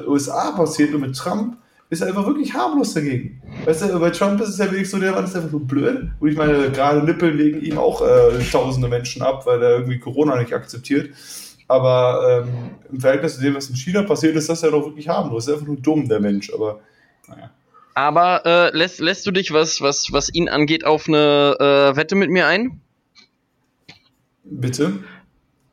USA passiert und mit Trump ist er einfach wirklich harmlos dagegen. Weißt du, bei Trump ist es ja wirklich so, der Mann ist einfach so blöd. Und ich meine, gerade nippeln wegen ihm auch äh, tausende Menschen ab, weil er irgendwie Corona nicht akzeptiert. Aber ähm, im Verhältnis zu dem, was in China passiert, ist das ja doch wirklich harmlos. Er ist einfach nur dumm, der Mensch. Aber naja. Aber äh, lässt, lässt du dich, was, was, was ihn angeht, auf eine äh, Wette mit mir ein? Bitte?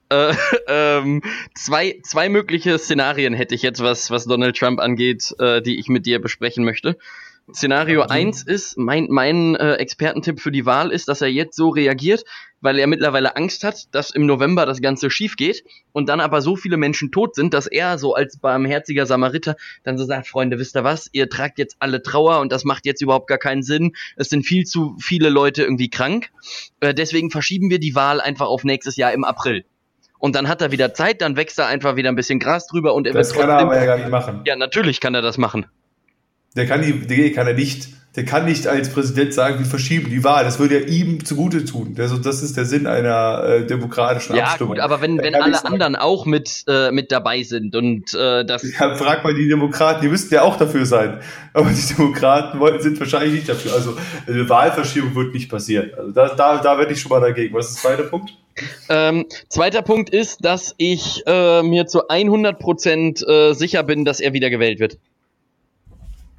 Äh, ähm, zwei, zwei mögliche Szenarien hätte ich jetzt, was, was Donald Trump angeht, äh, die ich mit dir besprechen möchte. Szenario okay. 1 ist, mein, mein äh, Expertentipp für die Wahl ist, dass er jetzt so reagiert, weil er mittlerweile Angst hat, dass im November das Ganze schief geht und dann aber so viele Menschen tot sind, dass er so als barmherziger Samariter dann so sagt, Freunde, wisst ihr was, ihr tragt jetzt alle Trauer und das macht jetzt überhaupt gar keinen Sinn. Es sind viel zu viele Leute irgendwie krank. Äh, deswegen verschieben wir die Wahl einfach auf nächstes Jahr im April und dann hat er wieder Zeit, dann wächst er einfach wieder ein bisschen Gras drüber und er das wird kann er aber ja gar nicht machen. Ja, natürlich kann er das machen. Der kann die, die kann er nicht. Der kann nicht als Präsident sagen, wir verschieben die Wahl. Das würde ja ihm zugute tun. Das, das ist der Sinn einer äh, demokratischen ja, Abstimmung. Ja, gut, aber wenn, wenn alle anderen auch mit, äh, mit dabei sind und äh, das. Ja, frag mal die Demokraten, die müssten ja auch dafür sein. Aber die Demokraten wollen, sind wahrscheinlich nicht dafür. Also eine Wahlverschiebung wird nicht passieren. Also da, da, da werde ich schon mal dagegen. Was ist der zweite Punkt? Ähm, zweiter Punkt ist, dass ich äh, mir zu 100% äh, sicher bin, dass er wieder gewählt wird.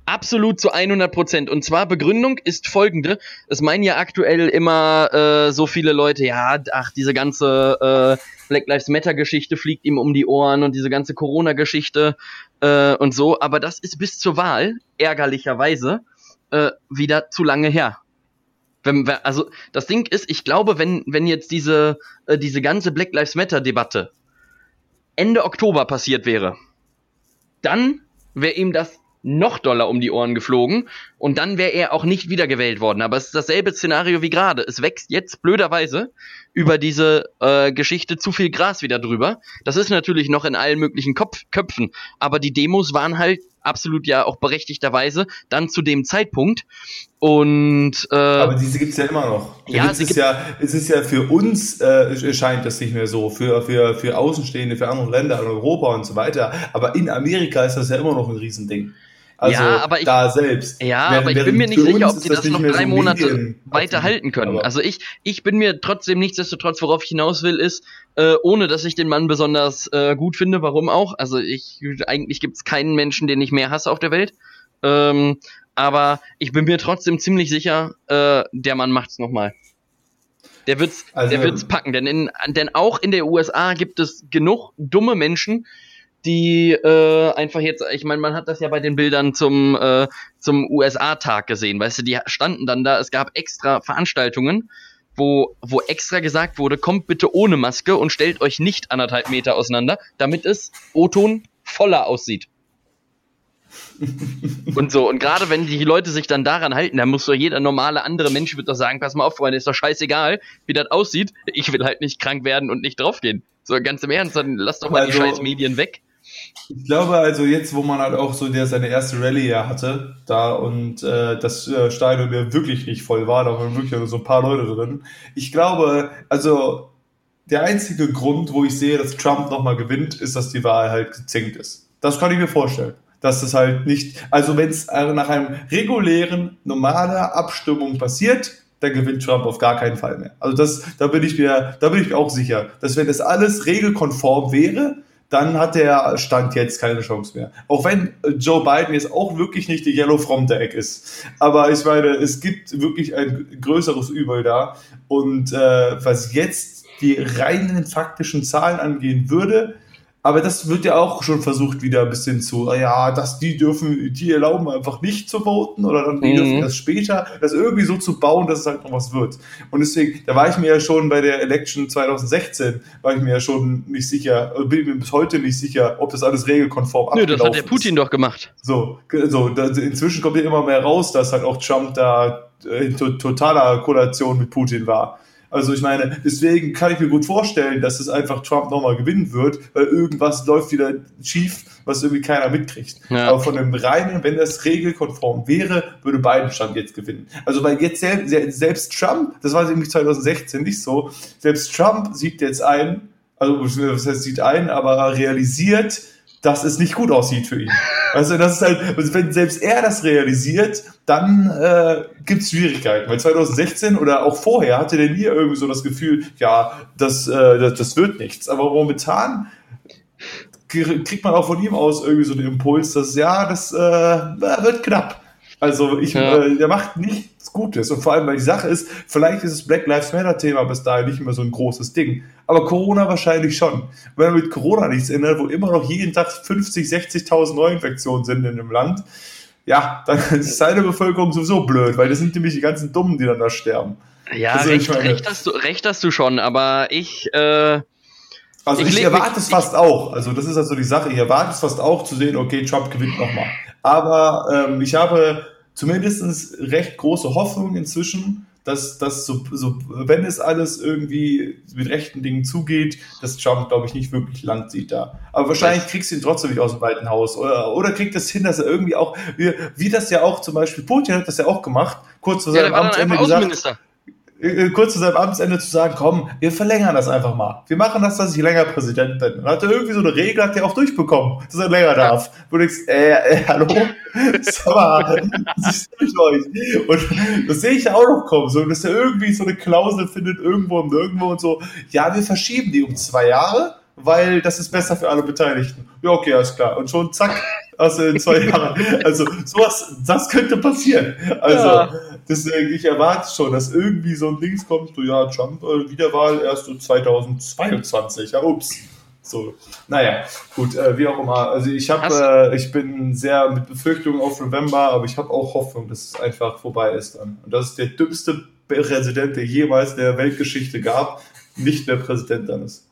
Absolut zu 100 Prozent. Und zwar Begründung ist folgende. Es meinen ja aktuell immer äh, so viele Leute, ja, ach, diese ganze äh, Black Lives Matter Geschichte fliegt ihm um die Ohren und diese ganze Corona Geschichte äh, und so. Aber das ist bis zur Wahl, ärgerlicherweise, äh, wieder zu lange her. Wenn, also das Ding ist, ich glaube, wenn, wenn jetzt diese, äh, diese ganze Black Lives Matter Debatte Ende Oktober passiert wäre, dann wäre ihm das noch doller um die Ohren geflogen und dann wäre er auch nicht wiedergewählt worden. Aber es ist dasselbe Szenario wie gerade. Es wächst jetzt blöderweise über diese äh, Geschichte zu viel Gras wieder drüber. Das ist natürlich noch in allen möglichen Kopf Köpfen, aber die Demos waren halt absolut ja auch berechtigterweise dann zu dem Zeitpunkt und äh, aber diese gibt's ja immer noch. Da ja, es ist ja, es ist ja für uns äh, scheint das nicht mehr so, für für für Außenstehende, für andere Länder in Europa und so weiter. Aber in Amerika ist das ja immer noch ein Riesending. Also ja, aber ich, da selbst. Ja, während, aber ich bin mir nicht sicher, ob die das, noch drei so Monate weiter halten können. Also ich, ich bin mir trotzdem nichtsdestotrotz, worauf ich hinaus will, ist, äh, ohne dass ich den Mann besonders äh, gut finde, warum auch. Also ich, eigentlich gibt es keinen Menschen, den ich mehr hasse auf der Welt. Ähm, aber ich bin mir trotzdem ziemlich sicher, äh, der Mann macht's nochmal. Der wird's, also, der wird's packen, denn, in, denn auch in der USA gibt es genug dumme Menschen, die äh, einfach jetzt, ich meine, man hat das ja bei den Bildern zum, äh, zum USA-Tag gesehen, weißt du, die standen dann da, es gab extra Veranstaltungen, wo, wo extra gesagt wurde, kommt bitte ohne Maske und stellt euch nicht anderthalb Meter auseinander, damit es O-Ton voller aussieht. und so, und gerade wenn die Leute sich dann daran halten, dann muss doch jeder normale andere Mensch wird doch sagen, pass mal auf, Freunde, ist doch scheißegal, wie das aussieht. Ich will halt nicht krank werden und nicht draufgehen. So, ganz im Ernst, dann lass doch mal also, die scheiß Medien weg. Ich glaube also jetzt, wo man halt auch so der seine erste Rallye ja hatte, da und äh, das äh, Stadion ja wirklich nicht voll war, da waren wirklich nur so ein paar Leute drin. Ich glaube, also der einzige Grund, wo ich sehe, dass Trump nochmal gewinnt, ist, dass die Wahl halt gezinkt ist. Das kann ich mir vorstellen. Dass das halt nicht, also wenn es äh, nach einem regulären, normaler Abstimmung passiert, dann gewinnt Trump auf gar keinen Fall mehr. Also das, da bin ich mir, da bin ich mir auch sicher, dass wenn das alles regelkonform wäre, dann hat der Stand jetzt keine Chance mehr. Auch wenn Joe Biden jetzt auch wirklich nicht die Yellow from the Egg ist. Aber ich meine, es gibt wirklich ein größeres Übel da. Und äh, was jetzt die reinen faktischen Zahlen angehen würde, aber das wird ja auch schon versucht, wieder ein bisschen zu, ja, dass die dürfen, die erlauben einfach nicht zu voten oder dann die mhm. dürfen erst später, das irgendwie so zu bauen, dass es halt noch was wird. Und deswegen, da war ich mir ja schon bei der Election 2016, war ich mir ja schon nicht sicher, bin mir bis heute nicht sicher, ob das alles regelkonform Nö, das hat der Putin ist. doch gemacht. So, so, da, inzwischen kommt ja immer mehr raus, dass halt auch Trump da in totaler Koalition mit Putin war. Also ich meine, deswegen kann ich mir gut vorstellen, dass es einfach Trump nochmal gewinnen wird, weil irgendwas läuft wieder schief, was irgendwie keiner mitkriegt. Ja. Aber von dem reinen, wenn das regelkonform wäre, würde Biden Stand jetzt gewinnen. Also weil jetzt selbst, selbst Trump, das war nämlich 2016 nicht so, selbst Trump sieht jetzt ein, also was heißt sieht ein, aber realisiert, dass es nicht gut aussieht für ihn. Also das ist halt, also wenn selbst er das realisiert, dann äh, gibt es Schwierigkeiten. Weil 2016 oder auch vorher hatte der nie irgendwie so das Gefühl, ja, das, äh, das, das wird nichts. Aber momentan kriegt man auch von ihm aus irgendwie so den Impuls, dass ja, das äh, wird knapp. Also ich, ja. äh, der macht nichts Gutes. Und vor allem, weil die Sache ist, vielleicht ist das Black Lives Matter Thema bis dahin nicht mehr so ein großes Ding. Aber Corona wahrscheinlich schon. Wenn man mit Corona nichts ändert, wo immer noch jeden Tag 50, 60.000 Neuinfektionen sind in dem Land, ja, dann ist seine Bevölkerung sowieso blöd, weil das sind nämlich die ganzen Dummen, die dann da sterben. Ja, also recht, recht, hast du, recht hast du schon, aber ich, äh, also ich, ich erwarte es fast auch. Also das ist also die Sache. Ich erwarte es fast auch zu sehen, okay, Trump gewinnt nochmal. Aber ähm, ich habe zumindest recht große Hoffnung inzwischen, dass, dass so, so, wenn es alles irgendwie mit rechten Dingen zugeht, dass Trump, glaube ich, nicht wirklich Land sieht da. Aber wahrscheinlich kriegst du ihn trotzdem nicht aus dem Weiten Haus. Oder, oder kriegt es das hin, dass er irgendwie auch, wie, wie das ja auch zum Beispiel, Putin hat das ja auch gemacht, kurz vor seinem ja, Amtsende gesagt. Äh, kurz zu seinem Amtsende zu sagen, komm, wir verlängern das einfach mal. Wir machen das, dass ich länger Präsident bin. Und hat er irgendwie so eine Regel, hat er auch durchbekommen, dass er länger darf. Du denkst, äh, äh hallo? Sag mal, was ist euch? Und das sehe ich ja auch noch kommen, so, dass er irgendwie so eine Klausel findet, irgendwo und irgendwo und so, ja, wir verschieben die um zwei Jahre, weil das ist besser für alle Beteiligten. Ja, okay, alles klar. Und schon zack, also in zwei Jahren. Also sowas, das könnte passieren. Also ja. deswegen, ich erwarte schon, dass irgendwie so ein Dings kommt, so ja, Trump, äh, Wiederwahl erst so 2022. Ja, ups. So, naja, gut, äh, wie auch immer. Also ich habe, äh, ich bin sehr mit Befürchtungen auf November, aber ich habe auch Hoffnung, dass es einfach vorbei ist dann. Und das ist der dümmste Präsident, der jemals der Weltgeschichte gab, nicht mehr Präsident dann ist.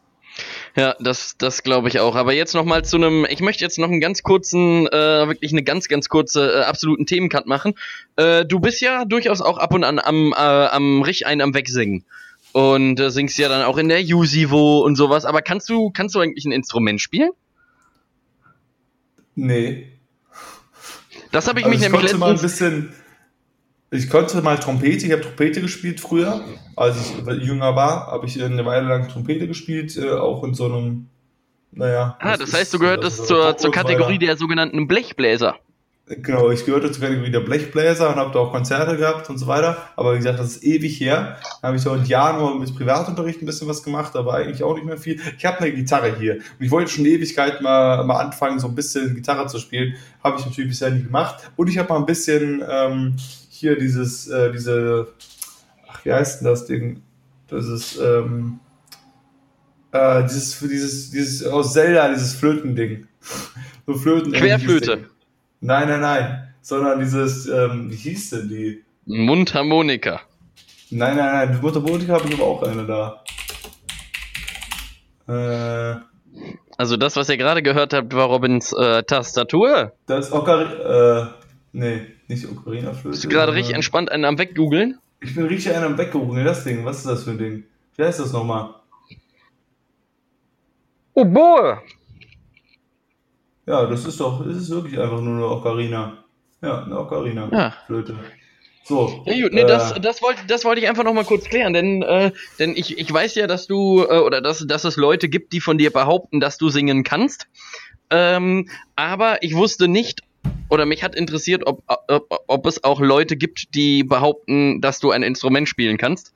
Ja, das, das glaube ich auch. Aber jetzt noch mal zu einem, ich möchte jetzt noch einen ganz kurzen, äh, wirklich eine ganz, ganz kurze, äh, absoluten Themencut machen. Äh, du bist ja durchaus auch ab und an am, äh, am Rich ein am Wegsingen. Und äh, singst ja dann auch in der Yusivo und sowas. Aber kannst du, kannst du eigentlich ein Instrument spielen? Nee. Das habe ich also mich ich nämlich letztens... mal ein bisschen ich konnte mal Trompete, ich habe Trompete gespielt früher, als ich jünger war, habe ich eine Weile lang Trompete gespielt, äh, auch in so einem, naja. Ah, das heißt, du gehörtest zur, zur Kategorie der sogenannten Blechbläser. Genau, ich gehörte zur Kategorie der Blechbläser und habe da auch Konzerte gehabt und so weiter. Aber wie gesagt, das ist ewig her. Da habe ich so in Jahren nur mit Privatunterricht ein bisschen was gemacht, aber eigentlich auch nicht mehr viel. Ich habe eine Gitarre hier und ich wollte schon Ewigkeit mal, mal anfangen, so ein bisschen Gitarre zu spielen. Habe ich natürlich bisher nie gemacht. Und ich habe mal ein bisschen ähm, hier dieses, äh, diese, ach, wie heißt denn das Ding? Das ist, ähm, äh, dieses, dieses, dieses aus Zelda, dieses Flötending. so Flöten. Querflöte. Nein, nein, nein. Sondern dieses, ähm, wie hieß denn die? Mundharmonika. Nein, nein, nein. Mundharmonika habe ich aber auch eine da. Äh, also das, was ihr gerade gehört habt, war Robins äh, Tastatur. Das Ocar äh, nee. Nicht Ocarina-Flöte. Bist du gerade richtig entspannt einen am Weggoogeln? Ich bin richtig einen am Weggoogeln, das Ding. Was ist das für ein Ding? Wie heißt das nochmal? Oboe! Ja, das ist doch, das ist wirklich einfach nur eine Ocarina. Ja, eine Ocarina-Flöte. Ja. So. Ja, gut, nee, äh, das, das wollte das wollte ich einfach noch mal kurz klären, denn, äh, denn ich, ich weiß ja, dass du, äh, oder dass, dass es Leute gibt, die von dir behaupten, dass du singen kannst. Ähm, aber ich wusste nicht, oder mich hat interessiert, ob, ob, ob es auch Leute gibt, die behaupten, dass du ein Instrument spielen kannst.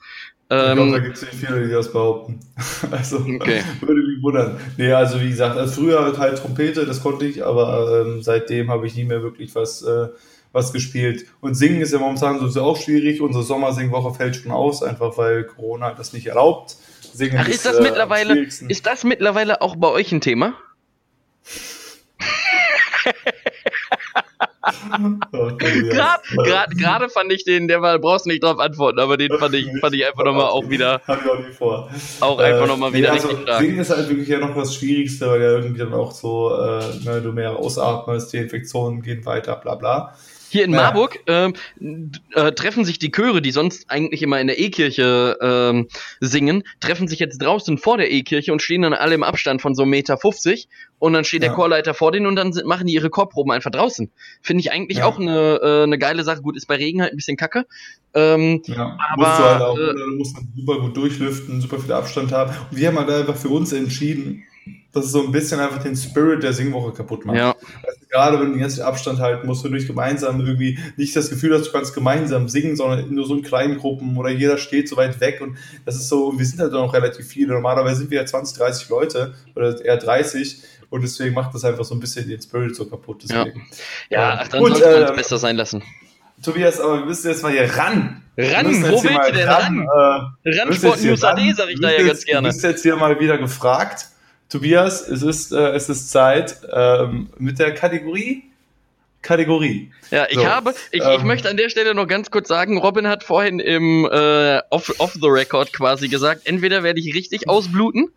Ähm, ich glaube, da gibt es nicht viele, die das behaupten. also okay. würde mich wundern. Nee, also wie gesagt, also früher halt Trompete, das konnte ich, aber ähm, seitdem habe ich nie mehr wirklich was, äh, was gespielt. Und singen ist ja momentan sowieso auch schwierig. Unsere Sommersingwoche fällt schon aus, einfach weil Corona das nicht erlaubt. Singen Ach, ist das äh, mittlerweile, ist das mittlerweile auch bei euch ein Thema? Gerade fand ich den, der war, brauchst nicht drauf antworten, aber den fand ich, fand ich einfach nochmal auch wieder. Hab ich auch nie vor. Auch einfach äh, nochmal wieder nee, also, richtig stark. Singen ist halt wirklich ja noch das Schwierigste, weil ja irgendwie dann auch so, äh, ne, du mehr ausatmest, die Infektionen gehen weiter, bla bla. Hier in. Marburg ähm, äh, treffen sich die Chöre, die sonst eigentlich immer in der E-Kirche ähm, singen, treffen sich jetzt draußen vor der E-Kirche und stehen dann alle im Abstand von so Meter 50 und dann steht ja. der Chorleiter vor denen und dann sind, machen die ihre Chorproben einfach draußen. Finde ich eigentlich ja. auch eine, äh, eine geile Sache. Gut, ist bei Regen halt ein bisschen kacke. Ähm, ja, aber, musst du halt auch, äh, du musst super gut durchlüften, super viel Abstand haben. Und wir haben halt einfach für uns entschieden, dass es so ein bisschen einfach den Spirit der Singwoche kaputt macht. Ja. Also gerade wenn du den ganzen Abstand halten musst, wenn du nicht gemeinsam irgendwie nicht das Gefühl hast, du kannst gemeinsam singen, sondern nur so in kleinen Gruppen oder jeder steht so weit weg und das ist so, wir sind halt noch relativ viele. Normalerweise sind wir ja 20, 30 Leute oder eher 30 und deswegen macht das einfach so ein bisschen den Spirit so kaputt. Deswegen. Ja, ja ach, dann Gut, sollte man es äh, besser sein lassen. Tobias, aber wir müssen jetzt mal hier ran. Ran, wo willst du denn ran? ran? Äh, Randsport News AD, sag ich da ja ganz gerne. Du bist jetzt hier mal wieder gefragt. Tobias, es ist, äh, es ist Zeit ähm, mit der Kategorie. Kategorie. Ja, ich so, habe, ich, ähm, ich möchte an der Stelle noch ganz kurz sagen, Robin hat vorhin im äh, off, off the record quasi gesagt, entweder werde ich richtig ausbluten,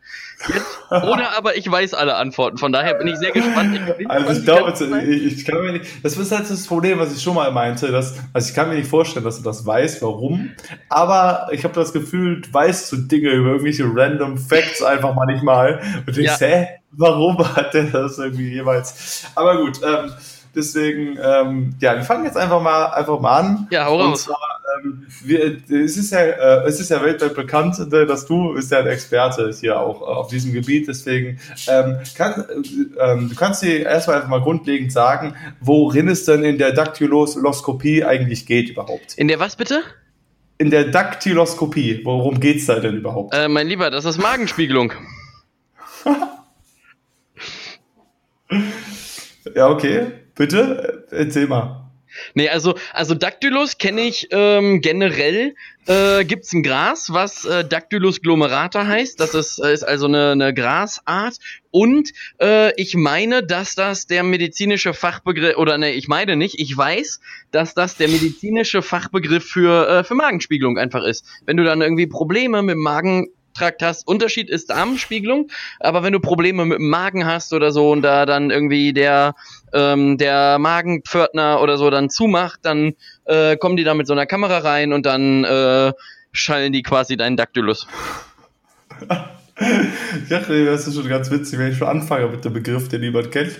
jetzt, oder aber ich weiß alle Antworten. Von daher bin ich sehr gespannt. Ich also ich glaube, ich, ich, kann mir nicht, das ist halt das Problem, was ich schon mal meinte, dass, also ich kann mir nicht vorstellen, dass du das weißt, warum, aber ich habe das Gefühl, du weißt so Dinge über irgendwelche random Facts einfach mal nicht mal und ich ja. hä, warum hat der das irgendwie jeweils? Aber gut, ähm, Deswegen, ähm, ja, wir fangen jetzt einfach mal, einfach mal an. Ja, hau raus. Zwar, ähm, wir, es, ist ja, äh, es ist ja weltweit bekannt, äh, dass du bist ja ein Experte hier auch äh, auf diesem Gebiet. Deswegen ähm, kann, ähm, du kannst dir erstmal einfach mal grundlegend sagen, worin es denn in der Daktyloskopie eigentlich geht überhaupt. In der was bitte? In der Daktyloskopie. Worum geht's da denn überhaupt? Äh, mein Lieber, das ist Magenspiegelung. ja, okay. Bitte? Erzähl mal. Nee, also, also Dactylus kenne ich ähm, generell. Äh, Gibt es ein Gras, was äh, Dactylus glomerata heißt. Das ist, äh, ist also eine, eine Grasart. Und äh, ich meine, dass das der medizinische Fachbegriff, oder ne, ich meine nicht, ich weiß, dass das der medizinische Fachbegriff für, äh, für Magenspiegelung einfach ist. Wenn du dann irgendwie Probleme mit Magen Trakt hast. Unterschied ist Darmspiegelung, aber wenn du Probleme mit dem Magen hast oder so und da dann irgendwie der ähm, der Magenpförtner oder so dann zumacht, dann äh, kommen die da mit so einer Kamera rein und dann äh, schallen die quasi deinen Dactylus. Ich dachte, das ist schon ganz witzig, wenn ich schon anfange mit dem Begriff, den niemand kennt.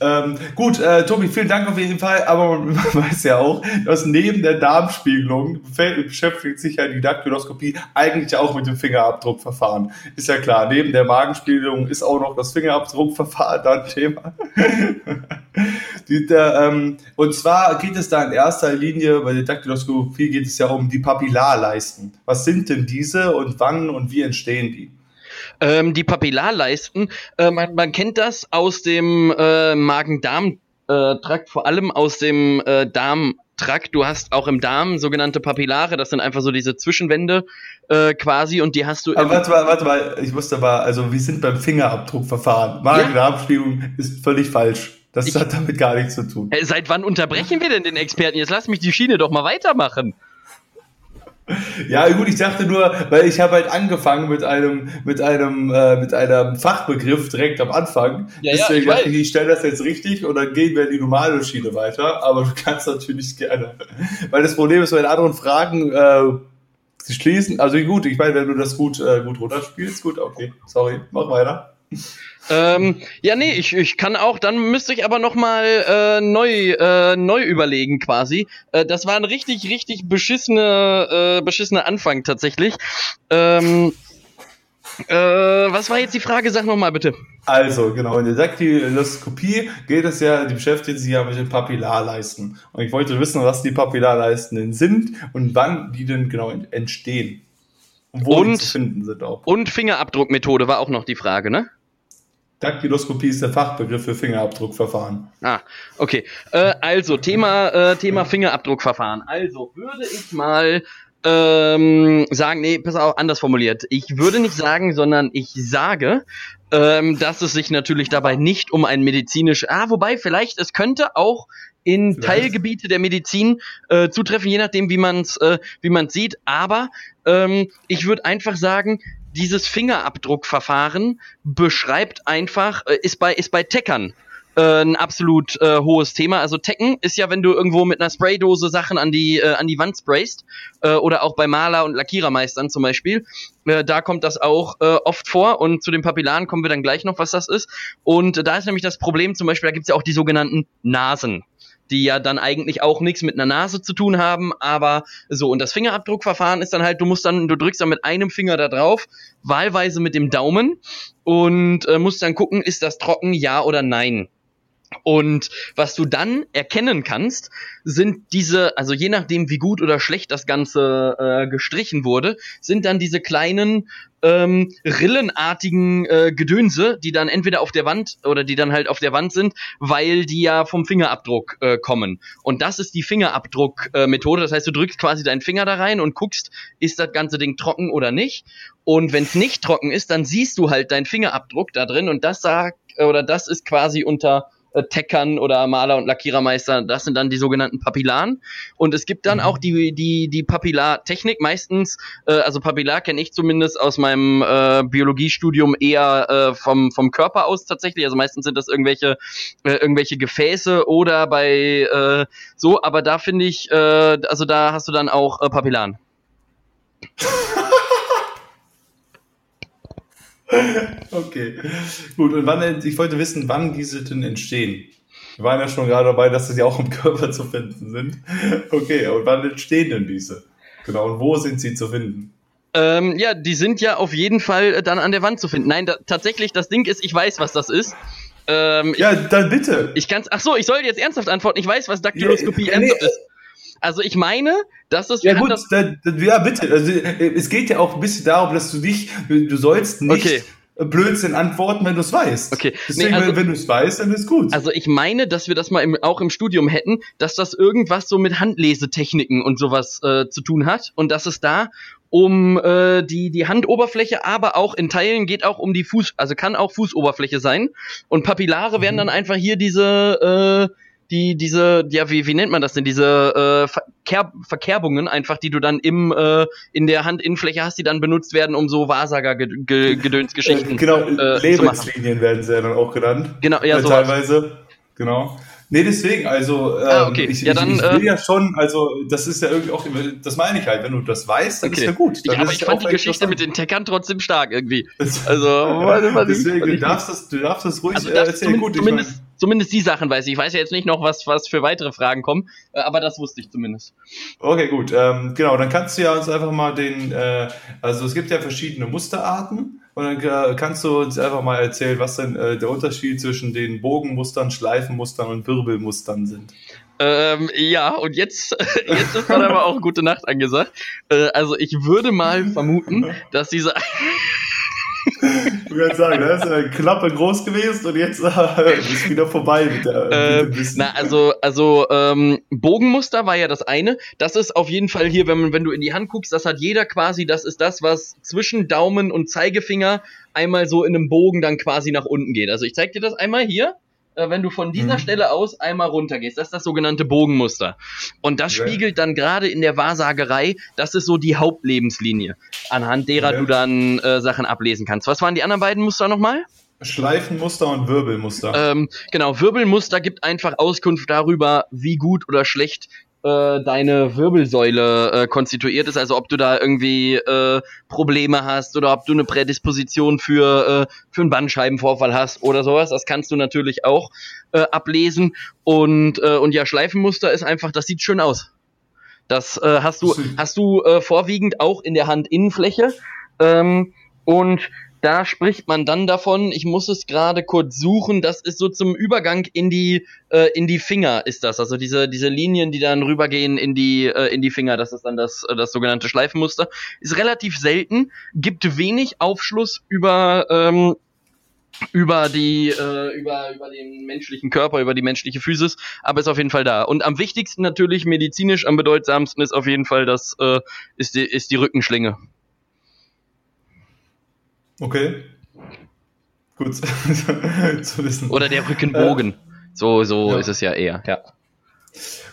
Ähm, gut, äh, Tobi, vielen Dank auf jeden Fall, aber man weiß ja auch, dass neben der Darmspiegelung beschäftigt sich ja die Daktyloskopie eigentlich auch mit dem Fingerabdruckverfahren. Ist ja klar, neben der Magenspiegelung ist auch noch das Fingerabdruckverfahren dann Thema. die, der, ähm, und zwar geht es da in erster Linie, bei der Daktyloskopie geht es ja um die Papillarleisten. Was sind denn diese und wann und wie entstehen die? Ähm, die Papillarleisten, äh, man, man kennt das aus dem äh, Magen-Darm-Trakt, vor allem aus dem äh, Darmtrakt. Du hast auch im Darm sogenannte Papillare, das sind einfach so diese Zwischenwände äh, quasi und die hast du. Aber warte mal, warte mal, ich wusste aber, also wir sind beim Fingerabdruckverfahren. Magen-Darm-Spiegelung ja? ist völlig falsch. Das ich, hat damit gar nichts zu tun. Äh, seit wann unterbrechen wir denn den Experten? Jetzt lass mich die Schiene doch mal weitermachen. Ja, gut, ich dachte nur, weil ich habe halt angefangen mit einem, mit einem, äh, mit einem Fachbegriff direkt am Anfang. Ja, Deswegen ja, ich dachte ich, ich stelle das jetzt richtig und dann gehen wir in die normale Schiene weiter. Aber du kannst natürlich gerne. Weil das Problem ist, bei den anderen Fragen äh, sie schließen. Also gut, ich meine, wenn du das gut, äh, gut runterspielst, gut, okay. Sorry, mach weiter. Ähm, ja, nee, ich, ich kann auch, dann müsste ich aber nochmal äh, neu, äh, neu überlegen quasi. Äh, das war ein richtig, richtig beschissene, äh, beschissene Anfang tatsächlich. Ähm, äh, was war jetzt die Frage? Sag nochmal bitte. Also, genau, in der Daktyloskopie geht es ja, die beschäftigt sich ja mit den Papillarleisten. Und ich wollte wissen, was die Papillarleisten denn sind und wann die denn genau entstehen. Und wo und, zu finden sind auch. Und Fingerabdruckmethode war auch noch die Frage, ne? Daktyloskopie ist der Fachbegriff für Fingerabdruckverfahren. Ah, okay. Äh, also, Thema, äh, Thema Fingerabdruckverfahren. Also, würde ich mal ähm, sagen, nee, pass auf, anders formuliert. Ich würde nicht sagen, sondern ich sage, ähm, dass es sich natürlich dabei nicht um ein medizinisch, ah, wobei vielleicht, es könnte auch in vielleicht. Teilgebiete der Medizin äh, zutreffen, je nachdem, wie man es äh, wie man sieht. Aber ähm, ich würde einfach sagen, dieses Fingerabdruckverfahren beschreibt einfach, äh, ist bei, ist bei Teckern äh, ein absolut äh, hohes Thema. Also Tecken ist ja, wenn du irgendwo mit einer Spraydose Sachen an die, äh, an die Wand sprayst, äh, oder auch bei Maler- und Lackierermeistern zum Beispiel. Äh, da kommt das auch äh, oft vor und zu den Papillaren kommen wir dann gleich noch, was das ist. Und äh, da ist nämlich das Problem zum Beispiel, da gibt's ja auch die sogenannten Nasen die ja dann eigentlich auch nichts mit einer Nase zu tun haben, aber so. Und das Fingerabdruckverfahren ist dann halt, du musst dann, du drückst dann mit einem Finger da drauf, wahlweise mit dem Daumen und äh, musst dann gucken, ist das trocken, ja oder nein. Und was du dann erkennen kannst, sind diese, also je nachdem, wie gut oder schlecht das Ganze äh, gestrichen wurde, sind dann diese kleinen ähm, rillenartigen äh, Gedönse, die dann entweder auf der Wand oder die dann halt auf der Wand sind, weil die ja vom Fingerabdruck äh, kommen. Und das ist die Fingerabdruck-Methode. Äh, das heißt, du drückst quasi deinen Finger da rein und guckst, ist das ganze Ding trocken oder nicht. Und wenn es nicht trocken ist, dann siehst du halt deinen Fingerabdruck da drin und das sagt, oder das ist quasi unter äh, Teckern oder Maler und Lackierermeister, das sind dann die sogenannten Papillaren. Und es gibt dann mhm. auch die, die, die Papillartechnik, meistens, äh, also Papillar kenne ich zumindest aus meinem äh, Biologiestudium eher äh, vom, vom Körper aus tatsächlich. Also meistens sind das irgendwelche, äh, irgendwelche Gefäße oder bei äh, so, aber da finde ich, äh, also da hast du dann auch äh, Papillaren. okay. Gut, und wann, ich wollte wissen, wann diese denn entstehen. Wir waren ja schon gerade dabei, dass sie auch im Körper zu finden sind. Okay, und wann entstehen denn diese? Genau, und wo sind sie zu finden? Ähm, ja, die sind ja auf jeden Fall äh, dann an der Wand zu finden. Nein, da, tatsächlich, das Ding ist, ich weiß, was das ist. Ähm, ja, ich, dann bitte. Ich kann's. Ach so, ich soll jetzt ernsthaft antworten. Ich weiß, was Daktyloskopie ja, nee, ist. Also ich meine, dass es. Ja gut, da, da, ja bitte. Also, es geht ja auch ein bisschen darum, dass du dich, du sollst nicht okay. Blödsinn antworten, wenn du es weißt. Okay. Deswegen, nee, also, wenn, wenn du es weißt, dann ist gut. Also ich meine, dass wir das mal im, auch im Studium hätten, dass das irgendwas so mit Handlesetechniken und sowas äh, zu tun hat und dass es da um äh, die die Handoberfläche, aber auch in Teilen geht auch um die Fuß, also kann auch Fußoberfläche sein. Und Papillare mhm. wären dann einfach hier diese äh, die diese, ja, wie, wie nennt man das denn, diese äh, Verkehr, Verkerbungen einfach, die du dann im äh, in der Handinnenfläche hast, die dann benutzt werden, um so Wahrsager-Gedönsgeschichten äh, genau, äh, Lebenslinien werden sie ja dann auch genannt. Genau, ja, so. Teilweise, genau. Nee, deswegen, also ähm, ah, okay. ich, ja, dann, ich, ich will äh, ja schon, also das ist ja irgendwie auch, das meine ich halt, wenn du das weißt, dann okay. ist ja gut. Dann ja, aber ich fand die Geschichte mit den Tackern trotzdem stark irgendwie. Also, deswegen, du darfst das, du darfst das ruhig also, das erzählen. Gut, zumindest, mein, zumindest die Sachen weiß ich. Ich weiß ja jetzt nicht noch, was, was für weitere Fragen kommen, äh, aber das wusste ich zumindest. Okay, gut. Ähm, genau, dann kannst du ja uns einfach mal den, äh, also es gibt ja verschiedene Musterarten. Und dann äh, kannst du uns einfach mal erzählen, was denn äh, der Unterschied zwischen den Bogenmustern, Schleifenmustern und Wirbelmustern sind. Ähm, ja, und jetzt, jetzt ist dann aber auch gute Nacht angesagt. Äh, also ich würde mal vermuten, dass diese Ich würde sagen, da ist eine Klappe groß gewesen und jetzt äh, ist wieder vorbei mit der. Mit na, also, also ähm, Bogenmuster war ja das eine. Das ist auf jeden Fall hier, wenn, man, wenn du in die Hand guckst, das hat jeder quasi, das ist das, was zwischen Daumen und Zeigefinger einmal so in einem Bogen dann quasi nach unten geht. Also ich zeig dir das einmal hier äh, wenn du von dieser mhm. Stelle aus einmal runtergehst. Das ist das sogenannte Bogenmuster. Und das ja. spiegelt dann gerade in der Wahrsagerei, das ist so die Hauptlebenslinie, anhand derer ja. du dann äh, Sachen ablesen kannst. Was waren die anderen beiden Muster nochmal? Schleifenmuster und Wirbelmuster. Ähm, genau, Wirbelmuster gibt einfach Auskunft darüber, wie gut oder schlecht äh, deine Wirbelsäule äh, konstituiert ist, also ob du da irgendwie äh, Probleme hast oder ob du eine Prädisposition für, äh, für einen Bandscheibenvorfall hast oder sowas. Das kannst du natürlich auch äh, ablesen. Und, äh, und ja, Schleifenmuster ist einfach, das sieht schön aus. Das äh, hast du, hast du äh, vorwiegend auch in der Handinnenfläche. Ähm, und da spricht man dann davon, ich muss es gerade kurz suchen, das ist so zum Übergang in die, äh, in die Finger ist das. Also diese, diese Linien, die dann rübergehen in die, äh, in die Finger, das ist dann das, äh, das sogenannte Schleifenmuster. Ist relativ selten, gibt wenig Aufschluss über, ähm, über die äh, über über den menschlichen Körper, über die menschliche Physis, aber ist auf jeden Fall da. Und am wichtigsten natürlich medizinisch, am bedeutsamsten ist auf jeden Fall das äh, ist die ist die Rückenschlinge. Okay. Gut zu wissen. Oder der Rückenbogen. Äh, so so ja. ist es ja eher. Ja.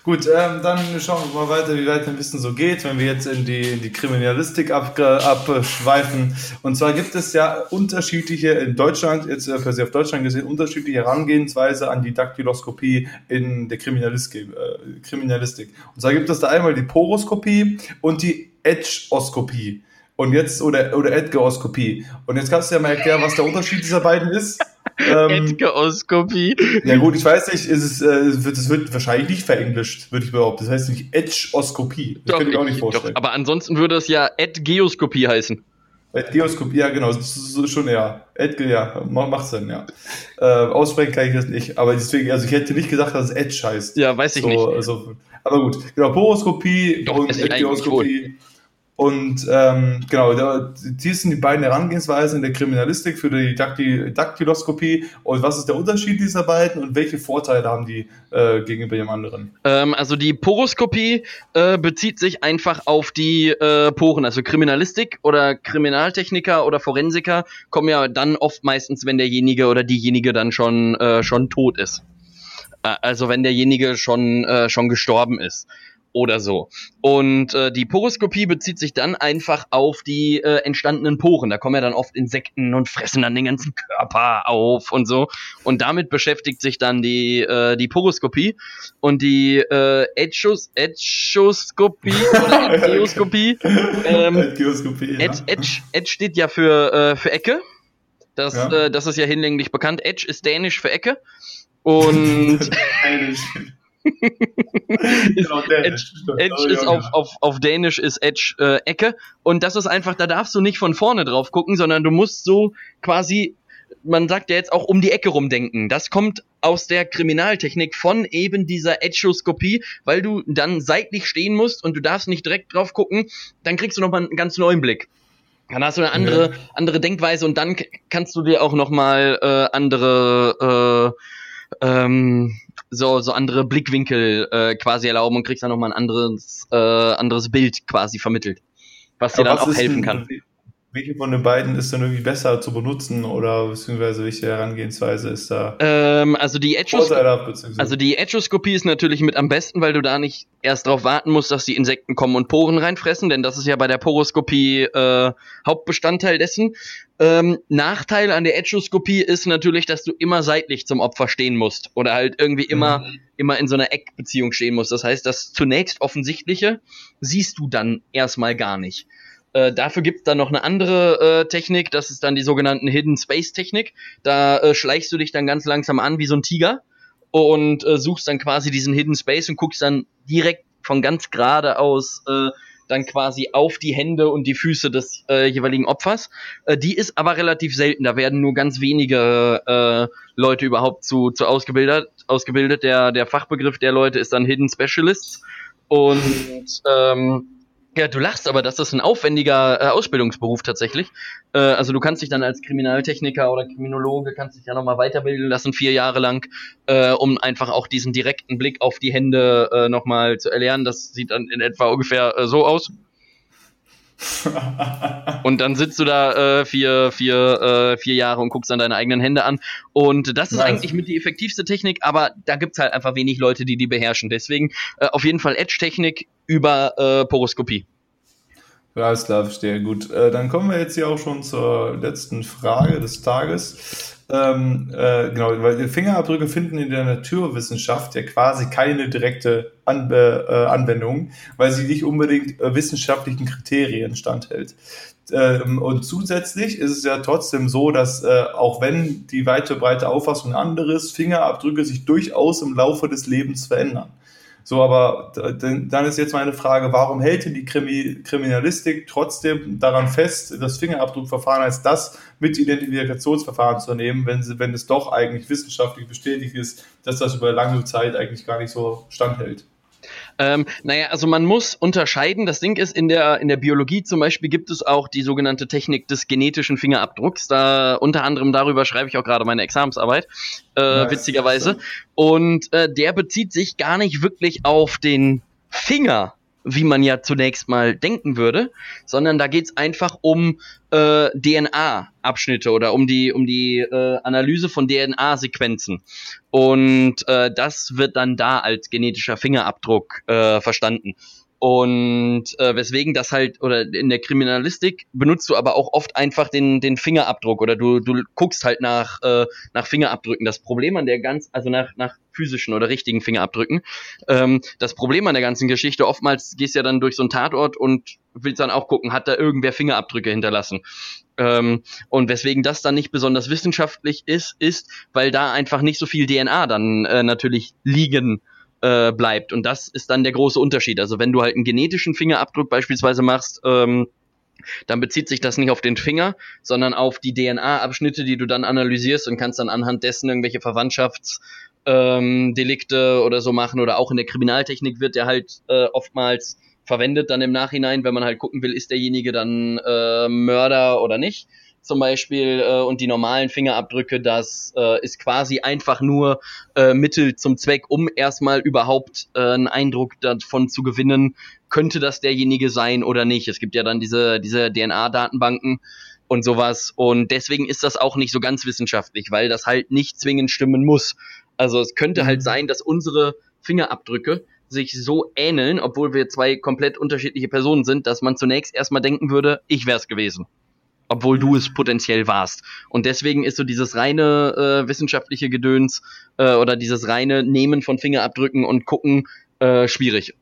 Gut, ähm, dann schauen wir mal weiter, wie weit ein bisschen so geht, wenn wir jetzt in die, in die Kriminalistik ab, abschweifen. Und zwar gibt es ja unterschiedliche, in Deutschland, jetzt äh, für Sie auf Deutschland gesehen, unterschiedliche Herangehensweise an die Daktyloskopie in der Kriminalistik. Äh, Kriminalistik. Und zwar gibt es da einmal die Poroskopie und die Edgeoskopie. Und jetzt, oder, oder Edgaroskopie. Und jetzt kannst du ja mal erklären, was der Unterschied dieser beiden ist. Ähm, Edgeoskopie. Ja gut, ich weiß nicht, ist es, äh, wird, es wird wahrscheinlich nicht verenglischt, würde ich behaupten. Das heißt nicht Edgeoskopie. Das doch, könnte ich auch nicht vorstellen. Doch, aber ansonsten würde es ja Edgeoskopie heißen. Edgeoskopie, ja genau, so, schon ja. Edge, ja, macht Sinn, ja. Äh, aussprechen kann ich das nicht, aber deswegen, also ich hätte nicht gesagt, dass es Edge heißt. Ja, weiß ich so, nicht. Also, aber gut, genau, Poroskopie Doch, und Edgeoskopie und ähm, genau, da, die sind die beiden Herangehensweisen in der Kriminalistik für die Dakty Daktyloskopie. Und was ist der Unterschied dieser beiden und welche Vorteile haben die äh, gegenüber dem anderen? Ähm, also die Poroskopie äh, bezieht sich einfach auf die äh, Poren. Also Kriminalistik oder Kriminaltechniker oder Forensiker kommen ja dann oft meistens, wenn derjenige oder diejenige dann schon, äh, schon tot ist. Also wenn derjenige schon, äh, schon gestorben ist oder so. Und äh, die Poroskopie bezieht sich dann einfach auf die äh, entstandenen Poren. Da kommen ja dann oft Insekten und fressen dann den ganzen Körper auf und so. Und damit beschäftigt sich dann die, äh, die Poroskopie. Und die äh, Etchos, Etchoskopie oder Etchoskopie. ähm, Etchoskopie, ja. Etch, Etch steht ja für, äh, für Ecke. Das, ja. äh, das ist ja hinlänglich bekannt. Edge ist dänisch für Ecke. Und genau, Edge, Edge ist auf, auf, auf Dänisch ist Edge äh, Ecke und das ist einfach, da darfst du nicht von vorne drauf gucken, sondern du musst so quasi, man sagt ja jetzt auch um die Ecke rumdenken. Das kommt aus der Kriminaltechnik von eben dieser Edgeoskopie, weil du dann seitlich stehen musst und du darfst nicht direkt drauf gucken, dann kriegst du nochmal einen ganz neuen Blick. Dann hast du eine andere, ja. andere Denkweise und dann kannst du dir auch nochmal äh, andere äh, ähm, so, so andere Blickwinkel äh, quasi erlauben und kriegst dann nochmal ein anderes, äh, anderes Bild quasi vermittelt, was dir dann auch helfen kann. Welche von den beiden ist denn irgendwie besser zu benutzen oder beziehungsweise welche Herangehensweise ist da? Ähm, also die Etchoskopie, also die Etchoskopie ist natürlich mit am besten, weil du da nicht erst darauf warten musst, dass die Insekten kommen und Poren reinfressen, denn das ist ja bei der Poroskopie äh, Hauptbestandteil dessen. Ähm, Nachteil an der Etchoskopie ist natürlich, dass du immer seitlich zum Opfer stehen musst oder halt irgendwie immer mhm. immer in so einer Eckbeziehung stehen musst. Das heißt, das zunächst offensichtliche siehst du dann erstmal gar nicht. Äh, dafür gibt's dann noch eine andere äh, Technik, das ist dann die sogenannten Hidden Space Technik. Da äh, schleichst du dich dann ganz langsam an wie so ein Tiger und äh, suchst dann quasi diesen Hidden Space und guckst dann direkt von ganz gerade aus äh, dann quasi auf die Hände und die Füße des äh, jeweiligen Opfers. Äh, die ist aber relativ selten. Da werden nur ganz wenige äh, Leute überhaupt zu, zu ausgebildet. Ausgebildet. Der, der Fachbegriff der Leute ist dann Hidden Specialists. Und ähm, ja, du lachst, aber das ist ein aufwendiger äh, Ausbildungsberuf tatsächlich. Äh, also du kannst dich dann als Kriminaltechniker oder Kriminologe kannst dich ja nochmal weiterbilden lassen, vier Jahre lang, äh, um einfach auch diesen direkten Blick auf die Hände äh, nochmal zu erlernen. Das sieht dann in etwa ungefähr äh, so aus. und dann sitzt du da äh, vier, vier, äh, vier Jahre und guckst dann deine eigenen Hände an. Und das ist nice. eigentlich mit die effektivste Technik, aber da gibt's halt einfach wenig Leute, die die beherrschen. Deswegen äh, auf jeden Fall Edge-Technik über äh, Poroskopie. Ja, alles klar, verstehe. Gut, äh, dann kommen wir jetzt hier auch schon zur letzten Frage des Tages. Ähm, äh, genau, weil Fingerabdrücke finden in der Naturwissenschaft ja quasi keine direkte An äh, Anwendung, weil sie nicht unbedingt äh, wissenschaftlichen Kriterien standhält. Ähm, und zusätzlich ist es ja trotzdem so, dass äh, auch wenn die weite breite Auffassung anderes, Fingerabdrücke sich durchaus im Laufe des Lebens verändern. So, aber dann ist jetzt meine Frage, warum hält denn die Krimi Kriminalistik trotzdem daran fest, das Fingerabdruckverfahren als das mit Identifikationsverfahren zu nehmen, wenn, sie, wenn es doch eigentlich wissenschaftlich bestätigt ist, dass das über lange Zeit eigentlich gar nicht so standhält? Ähm, naja, also man muss unterscheiden. Das Ding ist, in der, in der Biologie zum Beispiel gibt es auch die sogenannte Technik des genetischen Fingerabdrucks. Da unter anderem darüber schreibe ich auch gerade meine Examensarbeit, äh, nice. witzigerweise. Und äh, der bezieht sich gar nicht wirklich auf den Finger wie man ja zunächst mal denken würde, sondern da geht's einfach um äh, DNA-Abschnitte oder um die, um die äh, Analyse von DNA-Sequenzen. Und äh, das wird dann da als genetischer Fingerabdruck äh, verstanden. Und äh, weswegen das halt, oder in der Kriminalistik benutzt du aber auch oft einfach den, den Fingerabdruck oder du, du guckst halt nach, äh, nach Fingerabdrücken. Das Problem an der ganz, also nach, nach physischen oder richtigen Fingerabdrücken. Ähm, das Problem an der ganzen Geschichte, oftmals gehst du ja dann durch so einen Tatort und willst dann auch gucken, hat da irgendwer Fingerabdrücke hinterlassen. Ähm, und weswegen das dann nicht besonders wissenschaftlich ist, ist, weil da einfach nicht so viel DNA dann äh, natürlich liegen äh, bleibt. Und das ist dann der große Unterschied. Also wenn du halt einen genetischen Fingerabdruck beispielsweise machst, ähm, dann bezieht sich das nicht auf den Finger, sondern auf die DNA-Abschnitte, die du dann analysierst und kannst dann anhand dessen irgendwelche Verwandtschaftsdelikte ähm, oder so machen. Oder auch in der Kriminaltechnik wird der halt äh, oftmals verwendet dann im Nachhinein, wenn man halt gucken will, ist derjenige dann äh, Mörder oder nicht zum Beispiel äh, und die normalen Fingerabdrücke, das äh, ist quasi einfach nur äh, Mittel zum Zweck, um erstmal überhaupt äh, einen Eindruck davon zu gewinnen, könnte das derjenige sein oder nicht. Es gibt ja dann diese, diese DNA-Datenbanken und sowas und deswegen ist das auch nicht so ganz wissenschaftlich, weil das halt nicht zwingend stimmen muss. Also es könnte halt mhm. sein, dass unsere Fingerabdrücke sich so ähneln, obwohl wir zwei komplett unterschiedliche Personen sind, dass man zunächst erstmal denken würde, ich wär's gewesen obwohl du es potenziell warst. Und deswegen ist so dieses reine äh, wissenschaftliche Gedöns äh, oder dieses reine Nehmen von Fingerabdrücken und gucken äh, schwierig.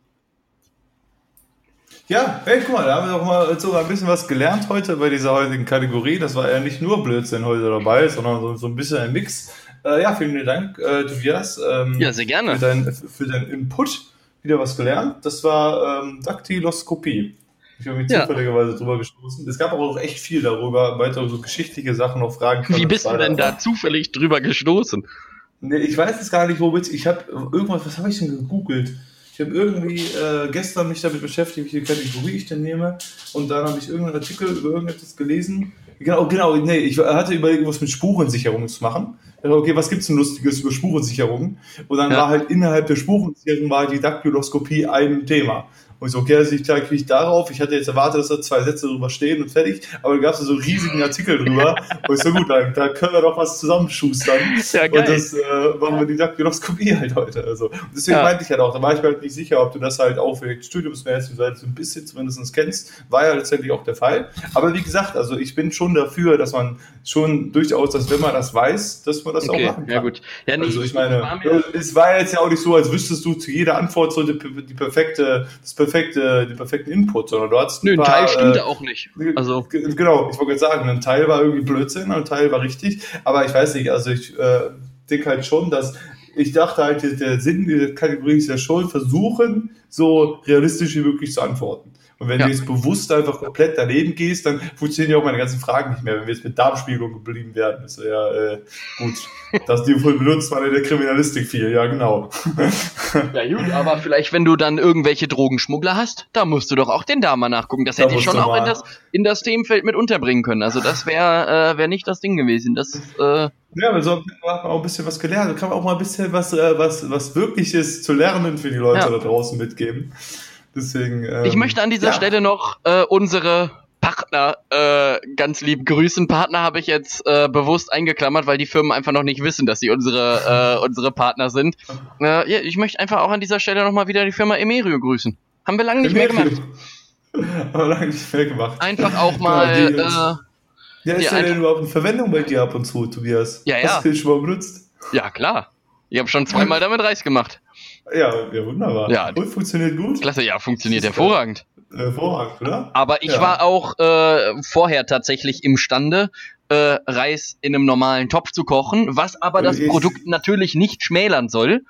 Ja, hey, guck mal, da haben wir doch mal sogar ein bisschen was gelernt heute bei dieser heutigen Kategorie. Das war ja nicht nur Blödsinn heute dabei, sondern so, so ein bisschen ein Mix. Äh, ja, vielen Dank, äh, Tobias. Ähm, ja, sehr gerne. Für, dein, für deinen Input. Wieder was gelernt. Das war ähm, Daktyloskopie. Ich habe mich ja. zufälligerweise drüber gestoßen. Es gab aber auch echt viel darüber, weitere so geschichtliche Sachen, noch Fragen. Wie bist du denn da zufällig drüber gestoßen? Nee, ich weiß es gar nicht, womit. Ich habe irgendwas, was habe ich denn gegoogelt? Ich habe irgendwie äh, gestern mich damit beschäftigt, welche Kategorie ich denn nehme. Und dann habe ich irgendeinen Artikel über irgendetwas gelesen. Genau, genau, nee, ich hatte überlegt, was mit Spurensicherung zu machen. Okay, was gibt's denn Lustiges über Spurensicherung? Und dann ja. war halt innerhalb der Spurensicherung war die Daktyloskopie ein Thema. Und ich so, okay, also ich klar kriege ich darauf. Ich hatte jetzt erwartet, dass da zwei Sätze drüber stehen und fertig. Aber da gab es so einen riesigen Artikel drüber. und ich so, gut, da, da können wir doch was zusammenschustern. Ja, geil. Und das äh, machen wir die Daktyloskopie halt heute. Also, und deswegen ja. meinte ich halt auch, da war ich mir halt nicht sicher, ob du das halt auch für studiumsmäßig so ein bisschen zumindest kennst. War ja letztendlich auch der Fall. Aber wie gesagt, also ich bin schon dafür, dass man schon durchaus, dass wenn man das weiß, dass man das okay. auch machen kann. Ja, gut. Ja, nee, also ich meine, es war jetzt ja auch nicht so, als wüsstest du zu jeder Antwort so die, die perfekte, das perfekte perfekte, den perfekten Input, sondern du hattest Nö, ein, paar, Teil stimmte äh, auch nicht. Also genau, ich wollte jetzt sagen, ein Teil war irgendwie Blödsinn, ein Teil war richtig, aber ich weiß nicht, also ich äh, denke halt schon, dass ich dachte halt, der Sinn dieser Kategorie ist ja schon versuchen, so realistisch wie möglich zu antworten. Und wenn ja. du jetzt bewusst einfach komplett daneben gehst, dann funktionieren ja auch meine ganzen Fragen nicht mehr. Wenn wir jetzt mit Darmspiegelung geblieben werden, ist ja äh, gut. dass die wohl benutzt man in der Kriminalistik viel, ja genau. ja gut, aber vielleicht, wenn du dann irgendwelche Drogenschmuggler hast, da musst du doch auch den Darm mal nachgucken. Das hätte ich schon auch in das, in das Themenfeld mit unterbringen können. Also das wäre äh, wär nicht das Ding gewesen. Das äh, ja, aber so hat man auch ein bisschen was gelernt. Da kann man auch mal ein bisschen was, äh, was, was Wirkliches zu lernen für die Leute ja. da draußen mitgeben. Deswegen. Ähm, ich möchte an dieser ja. Stelle noch äh, unsere Partner äh, ganz lieb grüßen. Partner habe ich jetzt äh, bewusst eingeklammert, weil die Firmen einfach noch nicht wissen, dass sie unsere, äh, unsere Partner sind. Äh, ja, ich möchte einfach auch an dieser Stelle nochmal wieder die Firma Emerio grüßen. Haben wir lange nicht Emerio. mehr gemacht. Haben wir lange nicht mehr gemacht. Einfach auch mal. Genau, die, äh, ja, ist ja denn überhaupt in Verwendung bei dir ab und zu, Tobias? Ja, ja. Hast du schon mal benutzt? Ja, klar. Ich habe schon zweimal damit Reis gemacht. Ja, ja, wunderbar. Ja, und funktioniert gut? Klasse, ja, funktioniert hervorragend. Hervorragend, oder? Aber ich ja. war auch äh, vorher tatsächlich imstande, äh, Reis in einem normalen Topf zu kochen, was aber das Ich- Produkt natürlich nicht schmälern soll.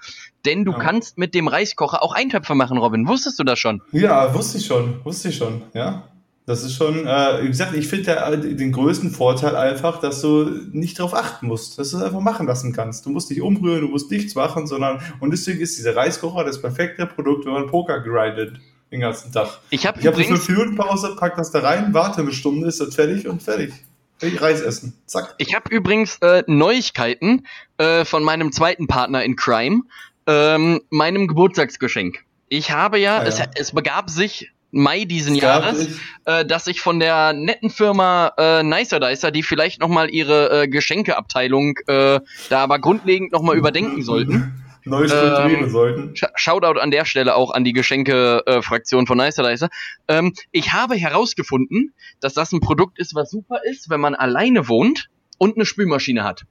Denn du Ja. kannst mit dem Reiskocher auch Eintöpfe machen, Robin. Wusstest du das schon? Ja, wusste ich schon, wusste ich schon, ja. Das ist schon, äh, wie gesagt, ich finde den größten Vorteil einfach, dass du nicht darauf achten musst, dass du es einfach machen lassen kannst. Du musst nicht umrühren, du musst nichts machen, sondern, und deswegen ist dieser Reiskocher das perfekte Produkt, wenn man Poker grindet den ganzen Tag. Ich habe Ich habe eine übrigens, 5 Minuten Pause, pack das da rein, warte eine Stunde, ist das fertig und fertig. Ich Reis essen. Zack. ich habe übrigens äh, Neuigkeiten äh, von meinem zweiten Partner in Crime, ähm, meinem Geburtstagsgeschenk. Ich habe ja, Ah, Es, ja. es begab sich Mai diesen Jahres, äh, dass ich von der netten Firma äh, Nicer Dicer, die vielleicht nochmal ihre äh, Geschenkeabteilung äh, da aber grundlegend nochmal überdenken sollten. Neu strukturieren Ähm, sollten. Sh- Shoutout an der Stelle auch an die Geschenke-Fraktion von Nicer Dicer. Ähm, ich habe herausgefunden, dass das ein Produkt ist, was super ist, wenn man alleine wohnt und eine Spülmaschine hat.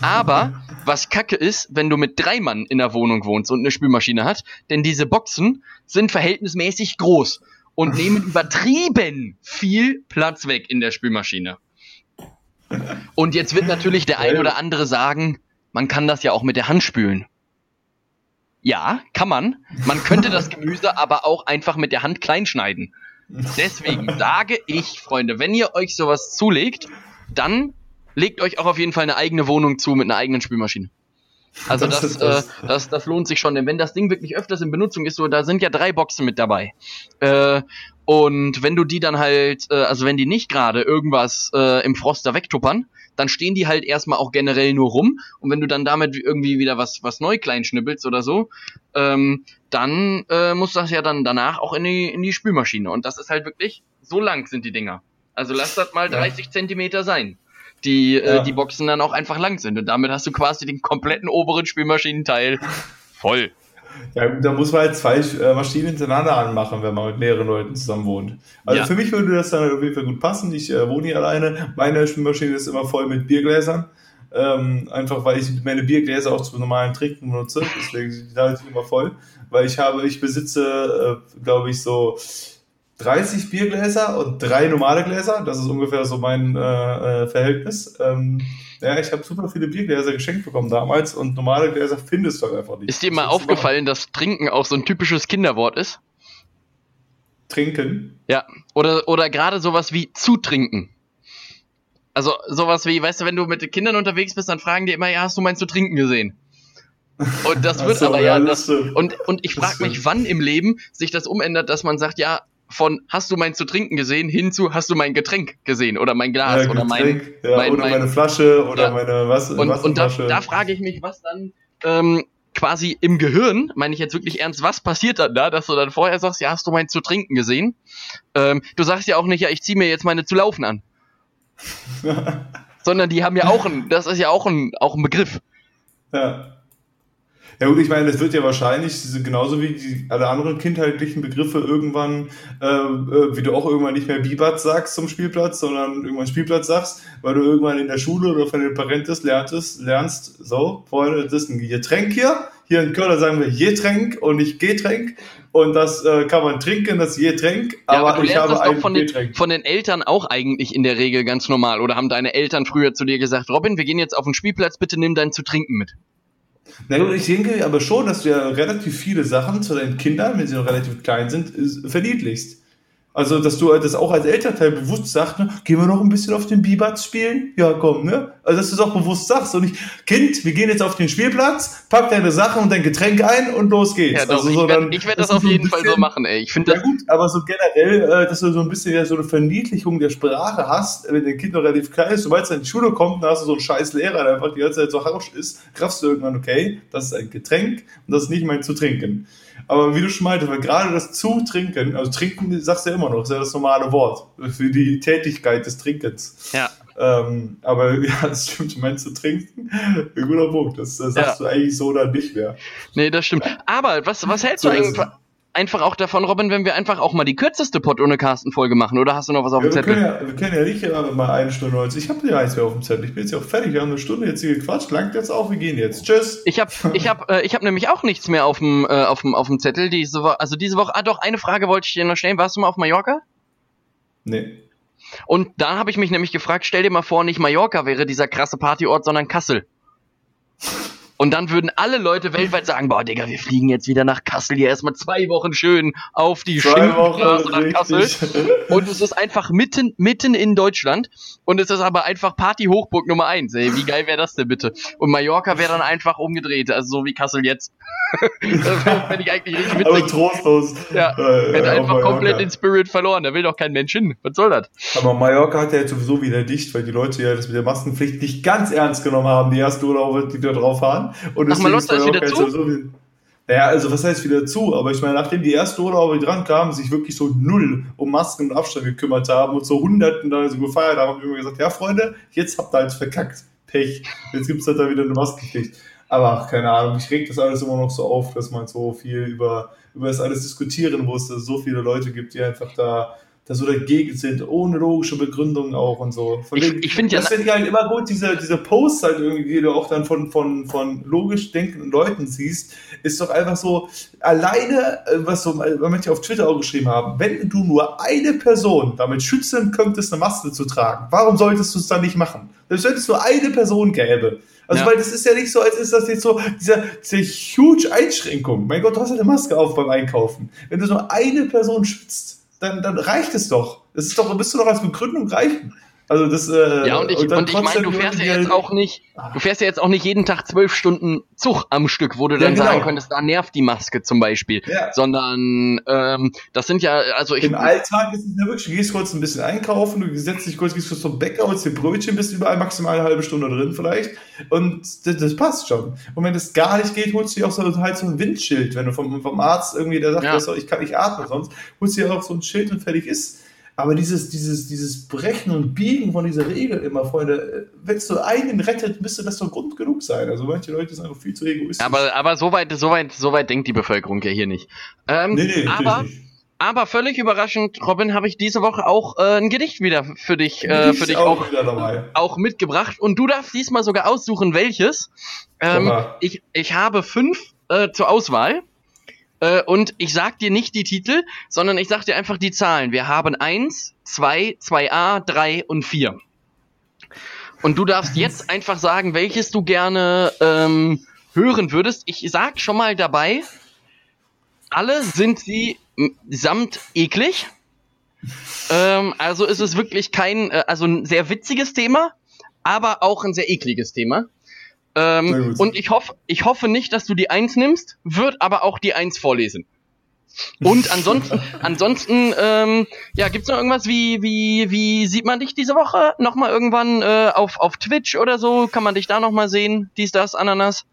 Aber was kacke ist, wenn du mit drei Mann in der Wohnung wohnst und eine Spülmaschine hat, denn diese Boxen sind verhältnismäßig groß und nehmen übertrieben viel Platz weg in der Spülmaschine. Und jetzt wird natürlich der ein oder andere sagen, man kann das ja auch mit der Hand spülen. Ja, kann man. Man könnte das Gemüse aber auch einfach mit der Hand klein schneiden. Deswegen sage ich, Freunde, wenn ihr euch sowas zulegt, dann legt euch auch auf jeden Fall eine eigene Wohnung zu mit einer eigenen Spülmaschine. Also Das das. Äh, das, das lohnt sich schon, denn wenn das Ding wirklich öfters in Benutzung ist, so, da sind ja drei Boxen mit dabei. Äh, und wenn du die dann halt, äh, also wenn die nicht gerade irgendwas äh, im Froster wegtuppern, dann stehen die halt erstmal auch generell nur rum. Und wenn du dann damit irgendwie wieder was, was neu klein schnippelst oder so, ähm, dann äh, muss das ja dann danach auch in die, in die Spülmaschine. Und das ist halt wirklich, so lang sind die Dinger. Also lass das mal Ja. 30 Zentimeter sein. Die, äh, Ja. die Boxen dann auch einfach lang sind. Und damit hast du quasi den kompletten oberen Spülmaschinenteil voll. Ja, da muss man halt zwei äh, Maschinen hintereinander anmachen, wenn man mit mehreren Leuten zusammen wohnt. Also Ja. für mich würde das dann auf jeden Fall gut passen. Ich äh, wohne hier alleine. Meine Spülmaschine ist immer voll mit Biergläsern. Ähm, einfach weil ich meine Biergläser auch zum normalen Trinken benutze. Deswegen sind die da halt immer voll. Weil ich habe, ich besitze, äh, glaube ich, so 30 Biergläser und drei normale Gläser. Das ist ungefähr so mein äh, äh, Verhältnis. Ähm, ja, ich habe super viele Biergläser geschenkt bekommen damals und normale Gläser findest du halt einfach nicht. Ist dir mal Das aufgefallen, dass Trinken auch so ein typisches Kinderwort ist? Trinken. Ja. Oder, oder gerade sowas wie zutrinken. Also sowas wie, weißt du, wenn du mit den Kindern unterwegs bist, dann fragen die immer, ja, hast du mein zu trinken gesehen? Und das wird so, aber ja, das das, und, und ich frage mich, wann im Leben sich das umändert, dass man sagt, ja, von hast du mein zu trinken gesehen hinzu hast du mein Getränk gesehen oder mein Glas Ja, oder mein, ja, mein- oder mein- meine Flasche oder Ja. meine was, und, und da, da frage ich mich, was dann ähm, quasi im Gehirn, meine ich jetzt wirklich ernst, was passiert dann da, dass du dann vorher sagst, ja, hast du mein zu trinken gesehen? Ähm, du sagst ja auch nicht, ja, ich ziehe mir jetzt meine zu laufen an. Sondern die haben ja auch ein, das ist ja auch ein, auch ein Begriff. ja. Ja gut, ich meine, das wird ja wahrscheinlich genauso wie die, alle anderen kindheitlichen Begriffe irgendwann, äh, äh, wie du auch irgendwann nicht mehr Bibat sagst zum Spielplatz, sondern irgendwann Spielplatz sagst, weil du irgendwann in der Schule oder von den Parentes lernst, lernst so, Freunde, das ist ein Getränk hier. Hier in Köln sagen wir Getränk und nicht Getränk. Und das äh, kann man trinken, das Getränk, Ja, aber, du ich habe ein von den, Getränk. von den Eltern auch eigentlich in der Regel ganz normal. Oder haben deine Eltern früher zu dir gesagt, Robin, wir gehen jetzt auf den Spielplatz, bitte nimm dein zu trinken mit. Na gut, ich denke aber schon, dass du ja relativ viele Sachen zu deinen Kindern, wenn sie noch relativ klein sind, verniedlichst. Also, dass du das auch als Elternteil bewusst sagst, ne, gehen wir noch ein bisschen auf den Bibatz spielen? Ja, komm, ne? Also, dass du es auch bewusst sagst und nicht, Kind, wir gehen jetzt auf den Spielplatz, pack deine Sachen und dein Getränk ein und los geht's. Ja, doch, also, ich so werde werd dass das auf jeden Fall so bisschen- machen, ey. Ich finde Ja das, gut, aber so generell, äh, dass du so ein bisschen ja so eine Verniedlichung der Sprache hast, wenn dein Kind noch relativ klein ist, sobald es in die Schule kommt, dann hast du so einen scheiß Lehrer, der einfach die ganze Zeit so harsch ist, raffst du irgendwann, okay, das ist ein Getränk und das ist nicht mein zu trinken. Aber wie du schon meintest, weil gerade das zu trinken, also trinken sagst du ja immer noch, ist ja das normale Wort für die Tätigkeit des Trinkens. ja. Ähm, aber ja, das stimmt, du meinst zu trinken, ein guter Punkt, das, das sagst du eigentlich so oder nicht mehr. Nee, das stimmt. Aber was, was hältst du eigentlich. Einfach auch davon, Robin, wenn wir einfach auch mal die kürzeste Pod ohne Carsten-Folge machen? Oder hast du noch was auf Ja, dem Zettel? ja, wir können ja nicht immer mal eine Stunde 90. Ich habe ja eins mehr auf dem Zettel. Ich bin jetzt ja auch fertig. Wir haben eine Stunde jetzt hier gequatscht. Langt jetzt auch. Wir gehen jetzt. Tschüss. Ich habe ich hab, äh, ich hab nämlich auch nichts mehr auf dem, äh, auf dem, auf dem Zettel. Diese Woche, also diese Woche, ah doch, eine Frage wollte ich dir noch stellen. Warst du mal auf Mallorca? Nee. Und da habe ich mich nämlich gefragt, stell dir mal vor, nicht Mallorca wäre dieser krasse Partyort, sondern Kassel. Und dann würden alle Leute weltweit sagen, boah, Digga, wir fliegen jetzt wieder nach Kassel, hier erstmal zwei Wochen schön auf die Schimpfstraße nach Kassel. Und es ist einfach mitten, mitten in Deutschland. Und es ist aber einfach Party-Hochburg Nummer eins. Ey, wie geil wäre das denn bitte? Und Mallorca wäre dann einfach umgedreht, also so wie Kassel jetzt. das fände ich eigentlich richtig witzig. Aber trostlos. Ja, äh, hätte einfach komplett den Spirit verloren. Da will doch kein Mensch hin. Was soll das? Aber Mallorca hat ja jetzt sowieso wieder dicht, weil die Leute ja das mit der Maskenpflicht nicht ganz ernst genommen haben, die erste Urlaube, die da drauf Und Ach, Malotta ist wieder zu? So viel, naja, also was heißt wieder zu? Aber ich meine, nachdem die erste Urlauber dran kamen, sich wirklich so null um Masken und Abstand gekümmert haben und so Hunderten da so gefeiert haben, haben wir gesagt, ja Freunde, jetzt habt ihr halt verkackt. Pech. Jetzt gibt's halt da wieder eine Maskenpflicht. Aber ach, keine Ahnung, ich reg das alles immer noch so auf, dass man so viel über, über das alles diskutieren muss, dass es so viele Leute gibt, die einfach da da so dagegen sind, ohne logische Begründung auch und so. Von ich, ich finde ja. Das finde ich halt immer gut, diese, diese Posts halt irgendwie, die du auch dann von, von, von logisch denkenden Leuten siehst, ist doch einfach so, alleine, äh, was so manche auf Twitter auch geschrieben haben, wenn du nur eine Person damit schützen könntest, eine Maske zu tragen, warum solltest du es dann nicht machen? Selbst wenn es nur eine Person gäbe. Also, ja. weil das ist ja nicht so, als ist das jetzt so, diese, diese huge Einschränkung. Mein Gott, du hast eine Maske auf beim Einkaufen. Wenn du nur eine Person schützt, dann, dann reicht es doch. Das ist doch, müsste doch als Begründung reichen. Also das, äh, ja, und ich, und, und ich meine, du fährst ja jetzt auch nicht, du fährst ja jetzt auch nicht jeden Tag zwölf Stunden Zug am Stück, wo du dann ja, genau. sagen könntest, da nervt die Maske zum Beispiel. Ja. Sondern ähm, das sind ja, also ich. Im Alltag ist es ja wirklich, du gehst kurz ein bisschen einkaufen, du setzt dich kurz, gehst kurz zum Bäcker, holst dir Brötchen, bist überall maximal eine halbe Stunde drin vielleicht. Und das, das passt schon. Und wenn das gar nicht geht, holst du dir auch so halt so ein Windschild, wenn du vom, vom Arzt irgendwie, der sagt, ja. ich kann nicht atmen sonst, holst du dir auch so ein Schild und fertig ist. Aber dieses, dieses, dieses Brechen und Biegen von dieser Regel immer, Freunde, wenn es nur einen rettet, müsste das doch Grund genug sein. Also manche Leute sind einfach viel zu egoistisch. Aber, aber so, weit, so, weit, so weit denkt die Bevölkerung ja hier nicht. Ähm, nee, nee, aber, nicht. aber völlig überraschend, Robin, habe ich diese Woche auch äh, ein Gedicht wieder für dich, äh, für dich auch, auch, auch, mitgebracht. Und du darfst diesmal sogar aussuchen, welches. Ähm, ich, ich habe fünf äh, zur Auswahl. Äh, und ich sag dir nicht die Titel, sondern ich sag dir einfach die Zahlen. Wir haben 1, 2, 2a, 3 und 4. Und du darfst jetzt einfach sagen, welches du gerne ähm, hören würdest. Ich sag schon mal dabei, alle sind sie samt eklig. Ähm, also ist es wirklich kein, äh, also ein sehr witziges Thema, aber auch ein sehr ekliges Thema. Ähm, und ich hoffe, ich hoffe nicht, dass du die Eins nimmst, wird aber auch die Eins vorlesen. Und ansonsten, ansonsten, ähm, ja, gibt's noch irgendwas wie, wie, wie sieht man dich diese Woche? Nochmal irgendwann äh, auf, auf Twitch oder so? Kann man dich da nochmal sehen? Dies, das, Ananas?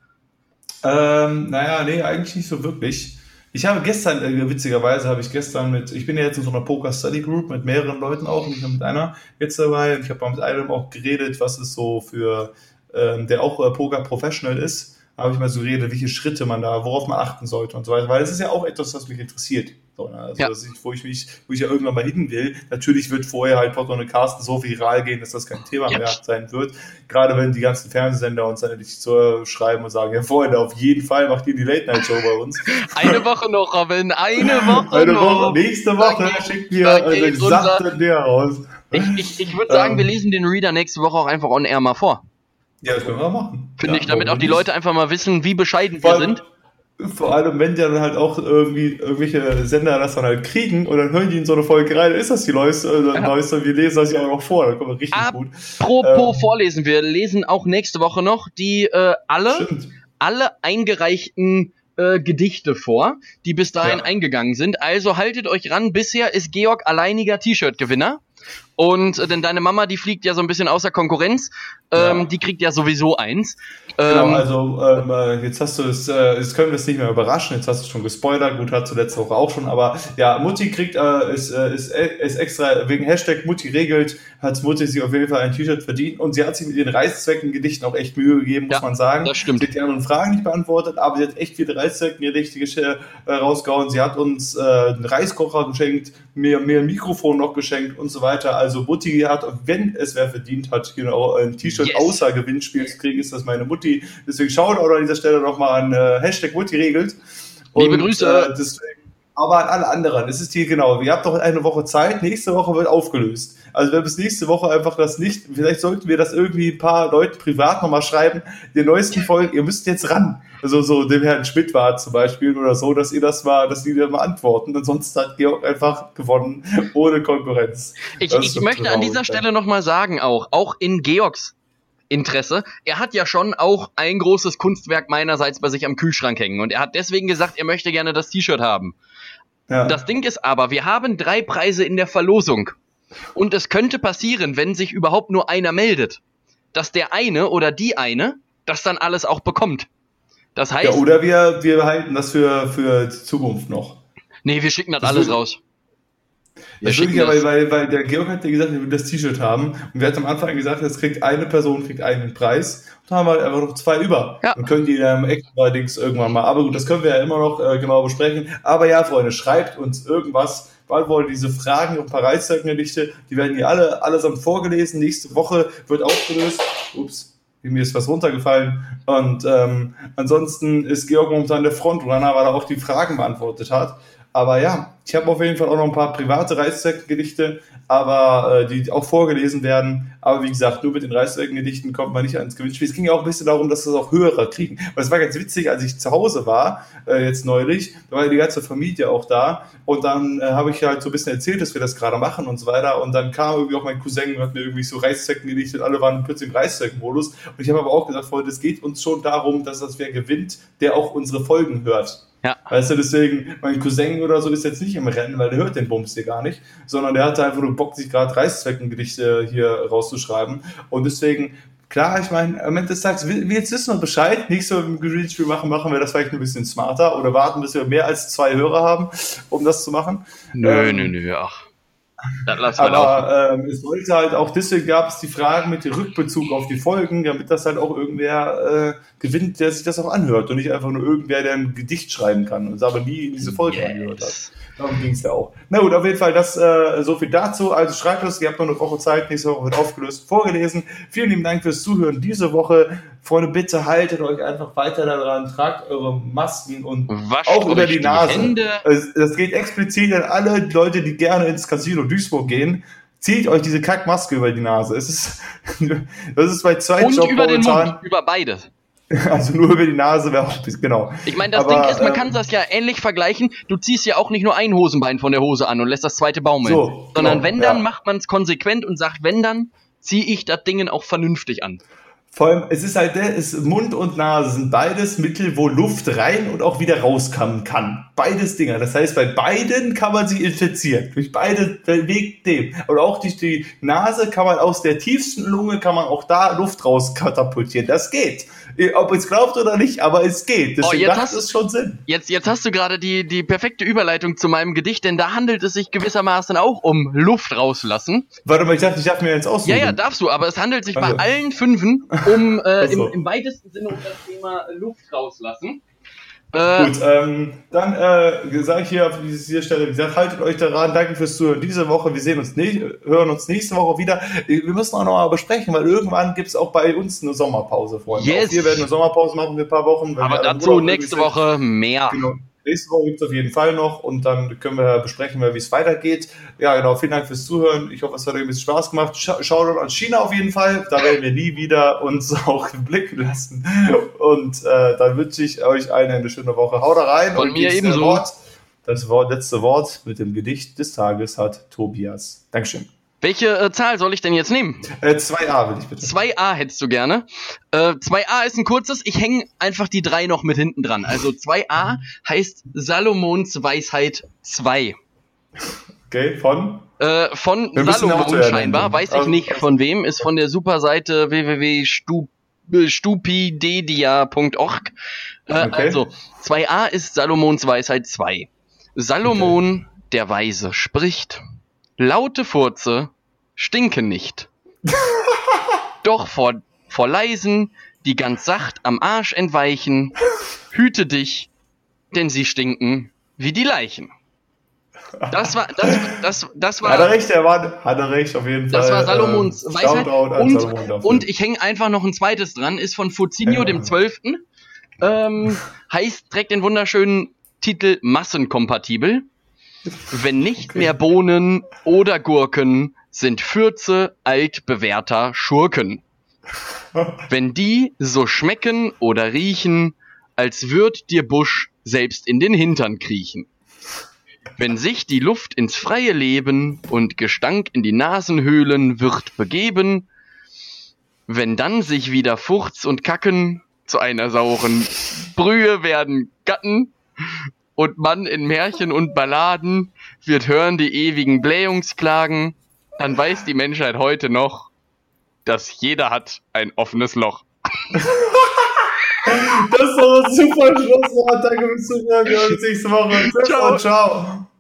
Ähm, naja, nee, eigentlich nicht so wirklich. Ich habe gestern, äh, witzigerweise habe ich gestern mit, ich bin ja jetzt in so einer Poker Study Group mit mehreren Leuten auch, nicht nur mit einer jetzt dabei. Ich habe mal mit einem auch geredet, was ist so für ähm, der auch äh, Poker Professional ist, habe ich mal so geredet, welche Schritte man da, worauf man achten sollte und so weiter, weil es ist ja auch etwas, was mich interessiert. So, ne? Also, ja. ich, wo ich mich, wo ich ja irgendwann mal hin will. Natürlich wird vorher halt Porto und Carsten so viral gehen, dass das kein Thema ja. mehr sein wird. Gerade wenn die ganzen Fernsehsender uns dann nicht zu schreiben und sagen, ja Freunde, auf jeden Fall macht ihr die Late Night Show bei uns. Eine Woche noch, Robin, eine Woche eine noch. Woche, nächste Woche schickt ihr gesamten der raus. Ich, ich, ich würde sagen, ähm, wir lesen den Reader nächste Woche auch einfach on air mal vor. Ja, das können wir machen. Finde ja, ich, damit auch die Leute einfach mal wissen, wie bescheiden wir sind. Vor allem, wenn die dann halt auch irgendwie irgendwelche Sender das dann halt kriegen und dann hören die in so eine Folge rein, ist das die neueste, äh, ja. neueste wir lesen das ja auch noch vor, dann kommen wir richtig Apropos gut. Apropos ähm, vorlesen, wir lesen auch nächste Woche noch die äh, alle, alle eingereichten äh, Gedichte vor, die bis dahin ja. eingegangen sind. Also haltet euch ran, bisher ist Georg alleiniger T-Shirt-Gewinner. Und äh, denn deine Mama, die fliegt ja so ein bisschen außer Konkurrenz. Ähm, ja. Die kriegt ja sowieso eins. Genau, ähm, also ähm, äh, jetzt hast du es, äh, jetzt können wir es nicht mehr überraschen, jetzt hast du schon gespoilert, gut, hat du letzte Woche auch schon, aber ja, Mutti kriegt, äh, ist, äh, ist, äh, ist extra, wegen Hashtag Mutti regelt, hat Mutti sich auf jeden Fall ein T-Shirt verdient und sie hat sich mit ihren Reißzwecken-Gedichten auch echt Mühe gegeben, muss ja, man sagen. Das stimmt. Sie hat die anderen Fragen nicht beantwortet, aber sie hat echt viele Reißzwecken-Gedichte äh, rausgehauen. Sie hat uns äh, einen Reiskocher geschenkt, mir, mir ein Mikrofon noch geschenkt und so weiter. Also Mutti hat, wenn es wer verdient hat, genau, ein T-Shirt yes. außer Gewinnspiel zu kriegen, ist das meine Mutti. Deswegen schaut auch an dieser Stelle nochmal an äh, Hashtag Mutti regelt. Und, Liebe Grüße. Äh, deswegen, aber an alle anderen. Es ist hier genau. Ihr habt doch eine Woche Zeit. Nächste Woche wird aufgelöst. Also wenn bis nächste Woche einfach das nicht, vielleicht sollten wir das irgendwie ein paar Leuten privat nochmal schreiben, die neuesten Folgen, ihr müsst jetzt ran. Also so dem Herrn Schmidt war zum Beispiel oder so, dass ihr das mal, dass die da mal antworten. Ansonsten hat Georg einfach gewonnen, ohne Konkurrenz. Ich, ich möchte traurig, an dieser Stelle nochmal sagen auch, auch in Georgs Interesse. Er hat ja schon auch ein großes Kunstwerk meinerseits bei sich am Kühlschrank hängen und er hat deswegen gesagt, er möchte gerne das T-Shirt haben. Ja. Das Ding ist aber, wir haben drei Preise in der Verlosung. Und es könnte passieren, wenn sich überhaupt nur einer meldet, dass der eine oder die eine das dann alles auch bekommt. Das heißt. Ja, oder wir, wir behalten das für, für Zukunft noch. Nee, wir schicken das, das alles raus. Wir das wirklich, weil, weil, weil der Georg hat ja gesagt, er will das T-Shirt haben. Und wir hatten am Anfang gesagt, jetzt kriegt eine Person kriegt einen Preis. Und dann haben wir halt einfach noch zwei über. Ja. Dann können die dann extra Dings irgendwann mal. Aber gut, das können wir ja immer noch äh, genau besprechen. Aber ja, Freunde, schreibt uns irgendwas. Beantwortet diese Fragen und Pareiszeichnerdichte. Die werden hier alle allesamt vorgelesen. Nächste Woche wird aufgelöst. Ups mir ist was runtergefallen. Und ähm, ansonsten ist Georg momentan der Frontrunner, weil er auch die Fragen beantwortet hat. Aber ja, ich habe auf jeden Fall auch noch ein paar private Reißzweckgedichte, aber äh, die auch vorgelesen werden. Aber wie gesagt, nur mit den Reißzweckgedichten kommt man nicht ans Gewinnspiel. Es ging ja auch ein bisschen darum, dass das auch Hörer kriegen. Weil es war ganz witzig, als ich zu Hause war, äh, jetzt neulich, da war die ganze Familie auch da. Und dann äh, habe ich halt so ein bisschen erzählt, dass wir das gerade machen und so weiter. Und dann kam irgendwie auch mein Cousin und hat mir irgendwie so Reißzwecken gedichtet. Alle waren plötzlich im Reißzweckenmodus. Und ich habe aber auch gesagt, Freunde, es geht uns schon darum, dass das wer gewinnt, der auch unsere Folgen hört. Ja. Weißt du, deswegen, mein Cousin oder so ist jetzt nicht im Rennen, weil der hört den Bums hier gar nicht, sondern der hatte einfach nur Bock, sich gerade Reißzweckengedichte hier rauszuschreiben. Und deswegen, klar, ich meine, am Ende des Tages, wir, jetzt wissen wir Bescheid. Nächstes Mal, wenn wir ein Spiel machen, machen wir das vielleicht ein bisschen smarter oder warten, bis wir mehr als zwei Hörer haben, um das zu machen. Nö, ähm, nö, nö, ach. Aber ähm, es sollte halt auch, deswegen gab es die Fragen mit dem Rückbezug auf die Folgen, damit das halt auch irgendwer äh, gewinnt, der sich das auch anhört und nicht einfach nur irgendwer, der ein Gedicht schreiben kann und es aber nie in diese Folge yes. angehört hat. Darum ging es ja auch. Na gut, auf jeden Fall das äh, so viel dazu. Also schreibt es, ihr habt noch eine Woche Zeit, nächste Woche wird aufgelöst, vorgelesen. Vielen lieben Dank fürs Zuhören diese Woche. Freunde, bitte haltet euch einfach weiter daran, tragt eure Masken und Wascht auch über die Nase. Die das geht explizit an alle Leute, die gerne ins Casino Duisburg gehen. Zieht euch diese Kackmaske über die Nase. Es ist, das ist bei zwei Und Job über den Mund, über beide. Also nur über die Nase wäre auch genau. Ich meine, das Aber, Ding ist, man ähm, kann das ja ähnlich vergleichen. Du ziehst ja auch nicht nur ein Hosenbein von der Hose an und lässt das zweite baumeln. So, sondern genau, wenn dann ja. macht man es konsequent und sagt, wenn dann ziehe ich das Ding auch vernünftig an. Vor allem, es ist halt der, ist Mund und Nase sind beides Mittel, wo Luft rein und auch wieder rauskommen kann. Beides Dinger. Das heißt, bei beiden kann man sich infizieren. Durch beide Weg dem. Und auch durch die Nase kann man aus der tiefsten Lunge kann man auch da Luft raus katapultieren. Das geht. Ob es glaubt oder nicht, aber es geht. Deswegen oh, jetzt hast, es schon Sinn. Jetzt, jetzt hast du gerade die, die perfekte Überleitung zu meinem Gedicht, denn da handelt es sich gewissermaßen auch um Luft rauslassen. Warte mal, ich dachte, ich darf mir jetzt aussuchen. Ja, ja, darfst du, aber es handelt sich also. bei allen Fünfen um äh, im, im weitesten Sinne um das Thema Luft rauslassen. Äh, Gut, ähm, dann äh, sage ich hier auf dieser Stelle, wie gesagt, haltet euch daran. Danke fürs Zuhören diese Woche. Wir sehen uns nicht, hören uns nächste Woche wieder. Wir müssen auch noch mal besprechen, weil irgendwann gibt es auch bei uns eine Sommerpause, Freunde. Yes. Auch wir werden eine Sommerpause machen für ein paar Wochen. Aber dazu nächste Woche mehr. Genau. Nächste Woche gibt es auf jeden Fall noch und dann können wir besprechen, wie es weitergeht. Ja, genau. Vielen Dank fürs Zuhören. Ich hoffe, es hat euch ein bisschen Spaß gemacht. Schaut an China auf jeden Fall. Da werden wir nie wieder uns auch blicken lassen. Und äh, dann wünsche ich euch eine, eine schöne Woche. Haut rein. Von und mir ebenso. Wort, das Wort, letzte Wort mit dem Gedicht des Tages hat Tobias. Dankeschön. Welche äh, Zahl soll ich denn jetzt nehmen? Äh, 2a will ich bitte. 2a hättest du gerne. Äh, 2a ist ein kurzes, ich hänge einfach die drei noch mit hinten dran. Also 2a heißt Salomons Weisheit 2. Okay, von? Äh, von Salomon scheinbar, weiß ich nicht von wem, ist von der Superseite www.stupidedia.org. Äh, okay. Also, 2a ist Salomons Weisheit 2. Salomon, okay. der Weise, spricht. Laute Furze stinken nicht. Doch vor, vor leisen, die ganz sacht am Arsch entweichen, hüte dich, denn sie stinken wie die Leichen. Das war, das, das, das war. Hat er recht, er war, hat er recht, auf jeden Fall. Das war Salomons äh, Weisheit. Und, Salomon und ich hänge einfach noch ein zweites dran, ist von Fuzinho, ja. dem Zwölften. Ähm, heißt, trägt den wunderschönen Titel Massenkompatibel. Wenn nicht okay. mehr Bohnen oder Gurken sind Fürze altbewährter Schurken. Wenn die so schmecken oder riechen, als würd dir Busch selbst in den Hintern kriechen. Wenn sich die Luft ins freie Leben und Gestank in die Nasenhöhlen wird begeben, wenn dann sich wieder Furz und Kacken zu einer sauren Brühe werden Gatten und man in Märchen und Balladen wird hören die ewigen Blähungsklagen, dann weiß die Menschheit heute noch, dass jeder hat ein offenes Loch. Das doch ein super Schlusswort. Danke fürs Zuhören. Wir hören uns nächste Woche. Tschüss ciao. und ciao.